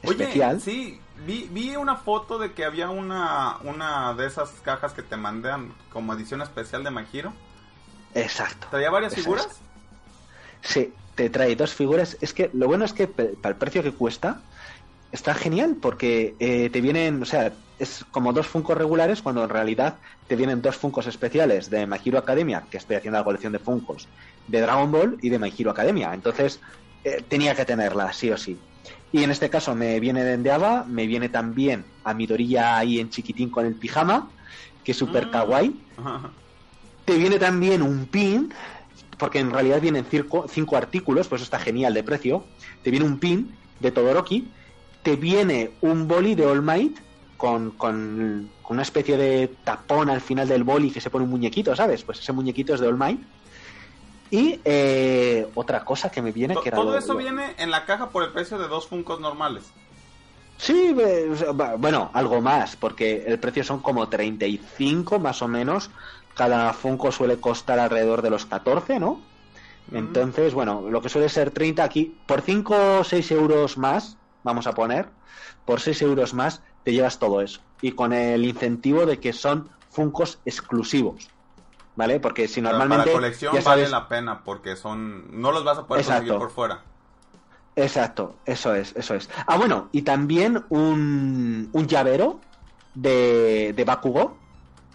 especial. Sí, Vi, vi una foto de que había una, una de esas cajas que te mandan como edición especial de Magiro. Exacto. ¿Traía varias figuras? Sí, te trae dos figuras. Es que lo bueno es que para el precio que cuesta, está genial porque eh, te vienen, o sea, es como dos Funcos regulares cuando en realidad te vienen dos Funcos especiales de My Hero Academia, que estoy haciendo la colección de Funcos, de Dragon Ball y de My Hero Academia. Entonces, eh, tenía que tenerla, sí o sí. Y en este caso me viene de Endeava, me viene también a Midoriya ahí en chiquitín con el pijama, que es súper mm. kawaii. Te viene también un pin, porque en realidad vienen cinco, cinco artículos, pues está genial de precio. Te viene un pin de Todoroki, te viene un boli de All Might con, con, con, una especie de tapón al final del boli que se pone un muñequito, ¿sabes? Pues ese muñequito es de All Might. Y eh, otra cosa que me viene que era Todo eso viene en la caja por el precio de dos Funcos normales. Sí, bueno, algo más, porque el precio son como 35 más o menos. Cada Funko suele costar alrededor de los 14, ¿no? Mm. Entonces, bueno, lo que suele ser 30 aquí, por 5 o 6 euros más, vamos a poner, por 6 euros más te llevas todo eso. Y con el incentivo de que son Funcos exclusivos. ¿Vale? Porque si normalmente... Para la colección vale la pena porque son... No los vas a poder conseguir por fuera. Exacto, eso es, eso es. Ah, bueno, y también un, un llavero de, de Bakugo.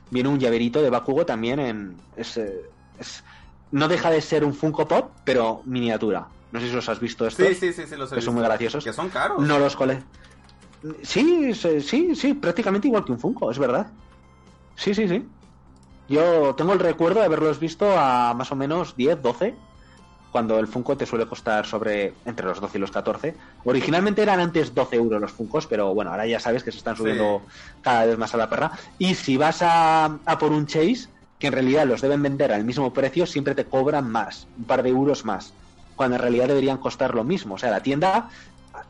Viene un llaverito de Bakugo también en... Es, es, no deja de ser un Funko Pop, pero miniatura. No sé si os has visto esto. Sí, sí, sí, sí los he Que son muy graciosos. Que son caros. No los cole... Sí, sí, sí, prácticamente igual que un Funko, es verdad. Sí, sí, sí. Yo tengo el recuerdo de haberlos visto a más o menos 10, 12, cuando el Funko te suele costar sobre entre los 12 y los 14. Originalmente eran antes 12 euros los Funcos, pero bueno, ahora ya sabes que se están subiendo cada vez más a la perra. Y si vas a, a por un Chase, que en realidad los deben vender al mismo precio, siempre te cobran más, un par de euros más, cuando en realidad deberían costar lo mismo. O sea, la tienda,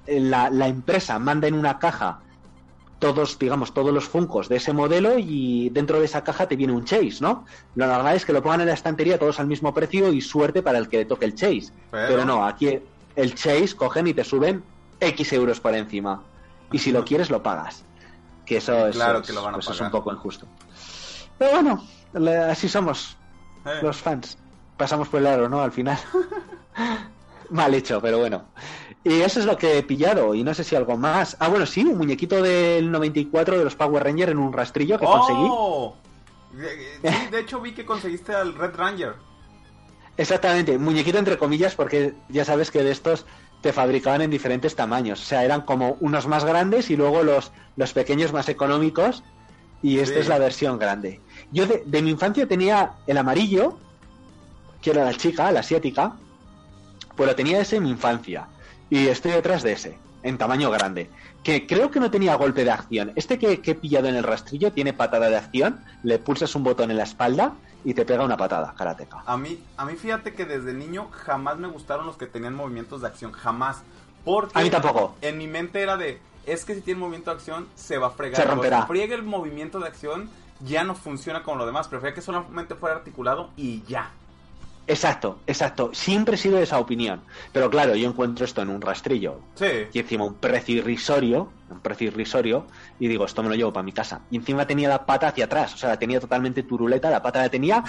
la, la empresa manda en una caja todos, digamos, todos los Funcos de ese modelo y dentro de esa caja te viene un Chase, ¿no? Lo normal es que lo pongan en la estantería todos al mismo precio y suerte para el que le toque el Chase. Pero, no, aquí el Chase cogen y te suben X euros por encima. Y si lo quieres, lo pagas. Que eso es, claro que lo van a pues es un poco injusto. Pero bueno, así somos eh. los fans. Pasamos por el aro, ¿no? Al final. <laughs> Mal hecho, pero bueno. Y eso es lo que he pillado, y no sé si algo más. Ah, bueno, sí, un muñequito del 94 de los Power Rangers en un rastrillo que ¡Oh! conseguí. de hecho vi que conseguiste al Red Ranger. Exactamente, muñequito entre comillas, porque ya sabes que de estos te fabricaban en diferentes tamaños. O sea, eran como unos más grandes y luego los, los pequeños más económicos. Y esta es la versión grande. Yo de, de mi infancia tenía el amarillo, que era la chica, la asiática. Pues lo tenía ese en mi infancia. Y estoy detrás de ese, en tamaño grande. Que creo que no tenía golpe de acción. Este que, he pillado en el rastrillo tiene patada de acción. Le pulsas un botón en la espalda y te pega una patada, karateka. A mí, a mí fíjate que desde niño jamás me gustaron los que tenían movimientos de acción. Jamás. Porque a mí tampoco. En mi mente era de, es que si tiene movimiento de acción, se va a fregar. Se romperá. Si friega el movimiento de acción, ya no funciona como lo demás. Prefería que solamente fuera articulado y ya. Exacto, exacto. Siempre he sido de esa opinión. Pero claro, yo encuentro esto en un rastrillo. Sí. Y encima un precio irrisorio, un precio irrisorio, y digo, esto me lo llevo para mi casa. Y encima tenía la pata hacia atrás, o sea, la tenía totalmente turuleta, la pata la tenía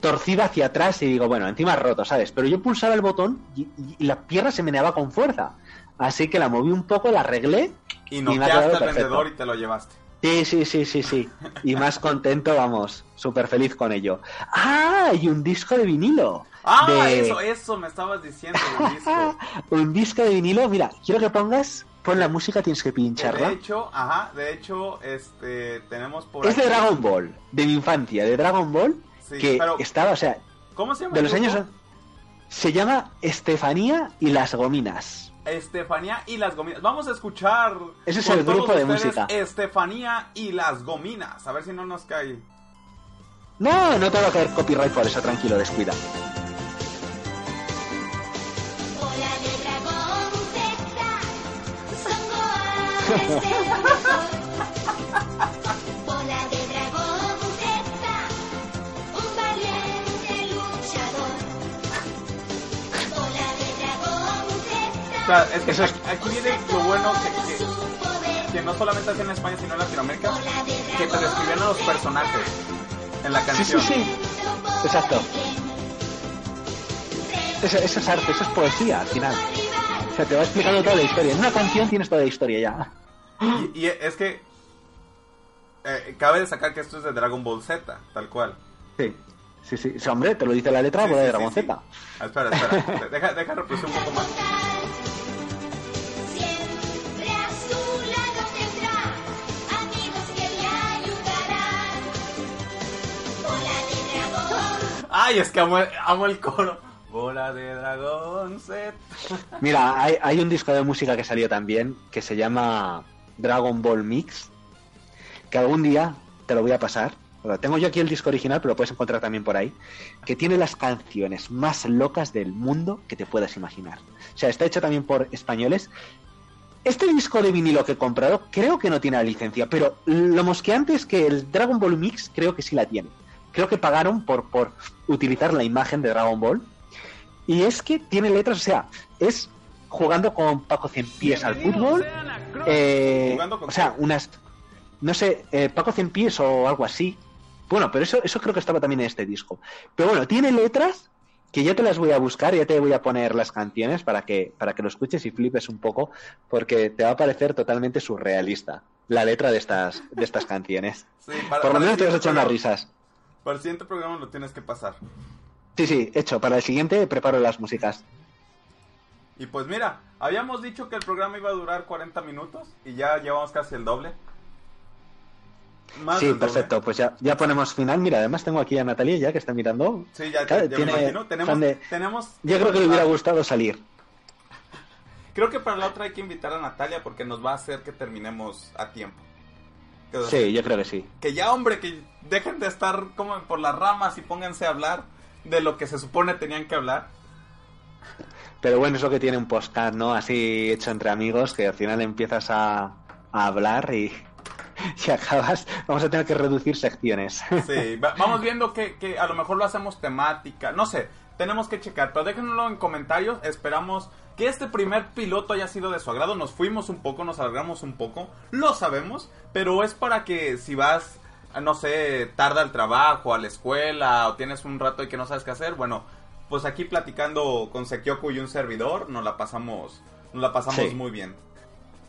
torcida hacia atrás y digo, bueno, encima roto, ¿sabes? Pero yo pulsaba el botón y, la pierna se meneaba con fuerza. Así que la moví un poco, la arreglé. Y no al vendedor y te lo llevaste. Sí, sí, sí, sí, sí. Y más contento, vamos, súper feliz con ello. ¡Ah! Y un disco de vinilo. Ah, de- eso, eso me estabas diciendo del <laughs> disco. un disco de vinilo, mira, quiero que pongas, pon la música, tienes que De pincharla. hecho, ajá, de hecho, este, tenemos por Es de Dragon Ball, de mi infancia, de Dragon Ball, Sí, que pero, estaba, o sea, ¿cómo se llama? de los años... Se llama Estefanía y las Gominas. Estefanía y las gominas. Vamos a escuchar. Ese es con el grupo de música. Estefanía y las gominas. A ver si no nos cae. No, no te va a caer copyright por eso, tranquilo, descuida. <laughs> O sea, es que Eso es- aquí, viene lo bueno que, que, que no solamente hacen en España, sino en Latinoamérica. Que te describían a los personajes en la Sí, sí, canción. sí. Exacto. Eso, eso es arte, eso es poesía al final. O sea, te va explicando toda la historia. En una canción tienes toda la historia ya. Y, y es que. eh, cabe destacar que esto es de Dragon Ball Z, tal cual. Sí, sí, sí. Sí, hombre, te lo dice la letra, Sí, bola de sí, Dragon. Z. Ah, espera, espera. deja, deja reproducir un poco más. De. Ay, es que amo, amo el coro. Bola de dragón Z. Mira, hay, hay un disco de música que salió también que se llama Dragon Ball Mix. Que algún día te lo voy a pasar. Bueno, tengo yo aquí el disco original, pero lo puedes encontrar también por ahí. Que tiene las canciones más locas del mundo que te puedas imaginar. O sea, está hecho también por españoles. Este disco de vinilo que he comprado creo que no tiene la licencia, pero lo mosqueante es que el Dragon Ball Mix creo que sí la tiene. Creo que pagaron por, por utilizar la imagen de Dragon Ball. Y es que tiene letras, o sea, es jugando con Paco Cien Pies al fútbol. eh, ¿Jugando con o sea, unas. No sé, eh, Paco Cien Pies o algo así. Bueno, pero eso, eso creo que estaba también en este disco. Pero bueno, tiene letras que ya te las voy a buscar, ya te voy a poner las canciones para que, para que lo escuches y flipes un poco, porque te va a parecer totalmente surrealista la letra de estas, de estas canciones. <laughs> Sí, para, Por lo menos te vas a echar unas risas. Para el siguiente programa lo tienes que pasar. Sí, sí, hecho. Para el siguiente preparo las músicas. Y pues mira, habíamos dicho que el programa iba a durar 40 minutos y ya llevamos casi el doble. Más sí, perfecto. Pues ya, ya ponemos final. Mira, además tengo aquí a Natalia ya que está mirando. Sí, ya, ya me tiene imagino. Tenemos, de- tenemos... Yo creo que le hubiera gustado salir. <laughs> Creo que para la otra hay que invitar a Natalia porque nos va a hacer que terminemos a tiempo. Sí, yo creo que sí. Que ya, hombre, que dejen de estar como por las ramas y pónganse a hablar de lo que se supone tenían que hablar. Pero bueno, es lo que tiene un podcast, ¿no? Así hecho entre amigos, que al final empiezas a, a hablar y, <laughs> y acabas. Vamos a tener que reducir secciones. <laughs> Sí, va- vamos viendo que, que a lo mejor lo hacemos temática. No sé, tenemos que checar. Pero déjenlo en comentarios. Esperamos que este primer piloto haya sido de su agrado. Nos fuimos un poco, nos alargamos un poco. Lo sabemos. Pero es para que si vas, no sé, tarde al trabajo, a la escuela, o tienes un rato y que no sabes qué hacer, bueno, pues aquí platicando con Sekioku y un servidor, nos la pasamos, nos la pasamos Sí. muy bien.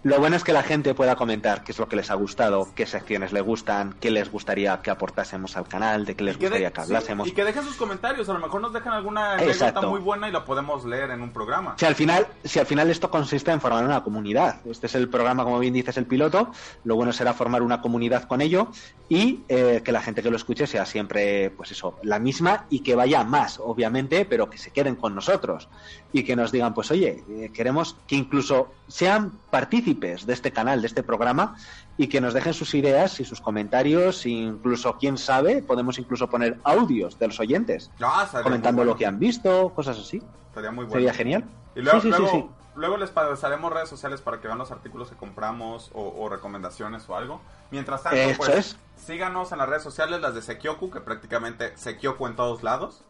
Lo bueno es que la gente pueda comentar qué es lo que les ha gustado, qué secciones les gustan, qué les gustaría que aportásemos al canal, de qué les de- gustaría que sí, hablásemos. y que dejen sus comentarios, a lo mejor nos dejan alguna anécdota muy buena y la podemos leer en un programa. Si al final, si al final esto consiste en formar una comunidad. Este es el programa, como bien dices, el piloto. Lo bueno será formar una comunidad con ello y eh, que la gente que lo escuche sea siempre, pues eso, la misma y que vaya más, obviamente, pero que se queden con nosotros y que nos digan, pues oye, eh, queremos que incluso sean partícipes de este canal, de este programa y que nos dejen sus ideas y sus comentarios, e incluso, quién sabe, podemos incluso poner audios de los oyentes Ah, comentando lo que han visto, cosas así. Estaría muy bueno. Sería genial. Y luego, sí, sí, sí, luego, sí. luego les pasaremos redes sociales para que vean los artículos que compramos o, o recomendaciones o algo. Mientras tanto, Eso pues es. síganos en las redes sociales, las de Sekioku, que prácticamente Sekioku en todos lados.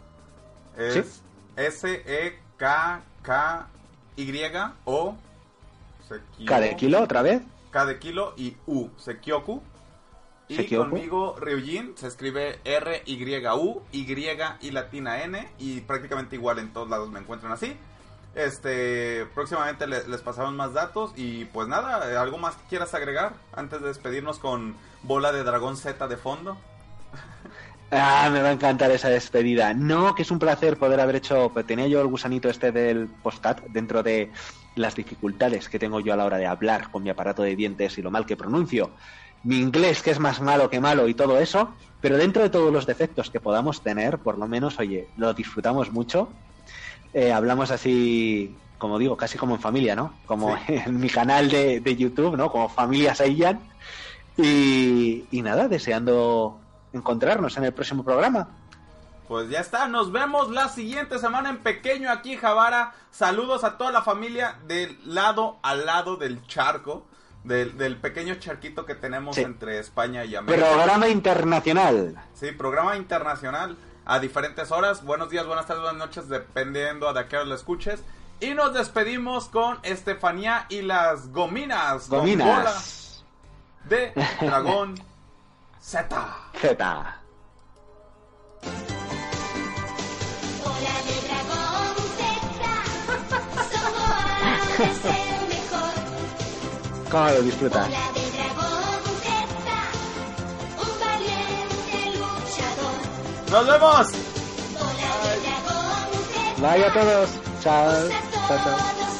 Es S-E-K-K-Y-O. Sekio- K de kilo otra vez. K de kilo y U, Sekioku. Y Sekioku. conmigo Ryujin se escribe R-Y-U, Y y latina N. Y prácticamente igual en todos lados me encuentran así. Este, próximamente le- les pasamos más datos y pues nada, algo más que quieras agregar antes de despedirnos con bola de dragón Z de fondo. Ah, me va a encantar esa despedida. No, que es un placer poder haber hecho. pues, Tenía yo el gusanito este del postcat dentro de las dificultades que tengo yo a la hora de hablar con mi aparato de dientes y lo mal que pronuncio. Mi inglés, que es más malo que malo y todo eso. Pero dentro de todos los defectos que podamos tener, por lo menos, oye, lo disfrutamos mucho. Eh, hablamos así, como digo, casi como en familia, ¿no? Como <laughs> en mi canal de, de YouTube, ¿no? Como familia Saiyan. Y, y nada, deseando encontrarnos en el próximo programa. Pues ya está, nos vemos la siguiente semana en pequeño aquí Javara. Saludos a toda la familia del lado al lado del charco, del, del pequeño charquito que tenemos Sí. entre España y América. Programa internacional. Sí, programa internacional a diferentes horas. Buenos días, buenas tardes, buenas noches, dependiendo a de qué hora lo escuches. Y nos despedimos con Estefanía y las gominas. con bola Gominas. de dragón <laughs> Z. Z. Bola de dragón Z. Somos es el mejor. ¿Cómo lo disfrutas? Bola de dragón Z. Un valiente luchador. ¡Nos vemos! Bola de dragón Z. Vaya a todos. Chao. Chao, chao.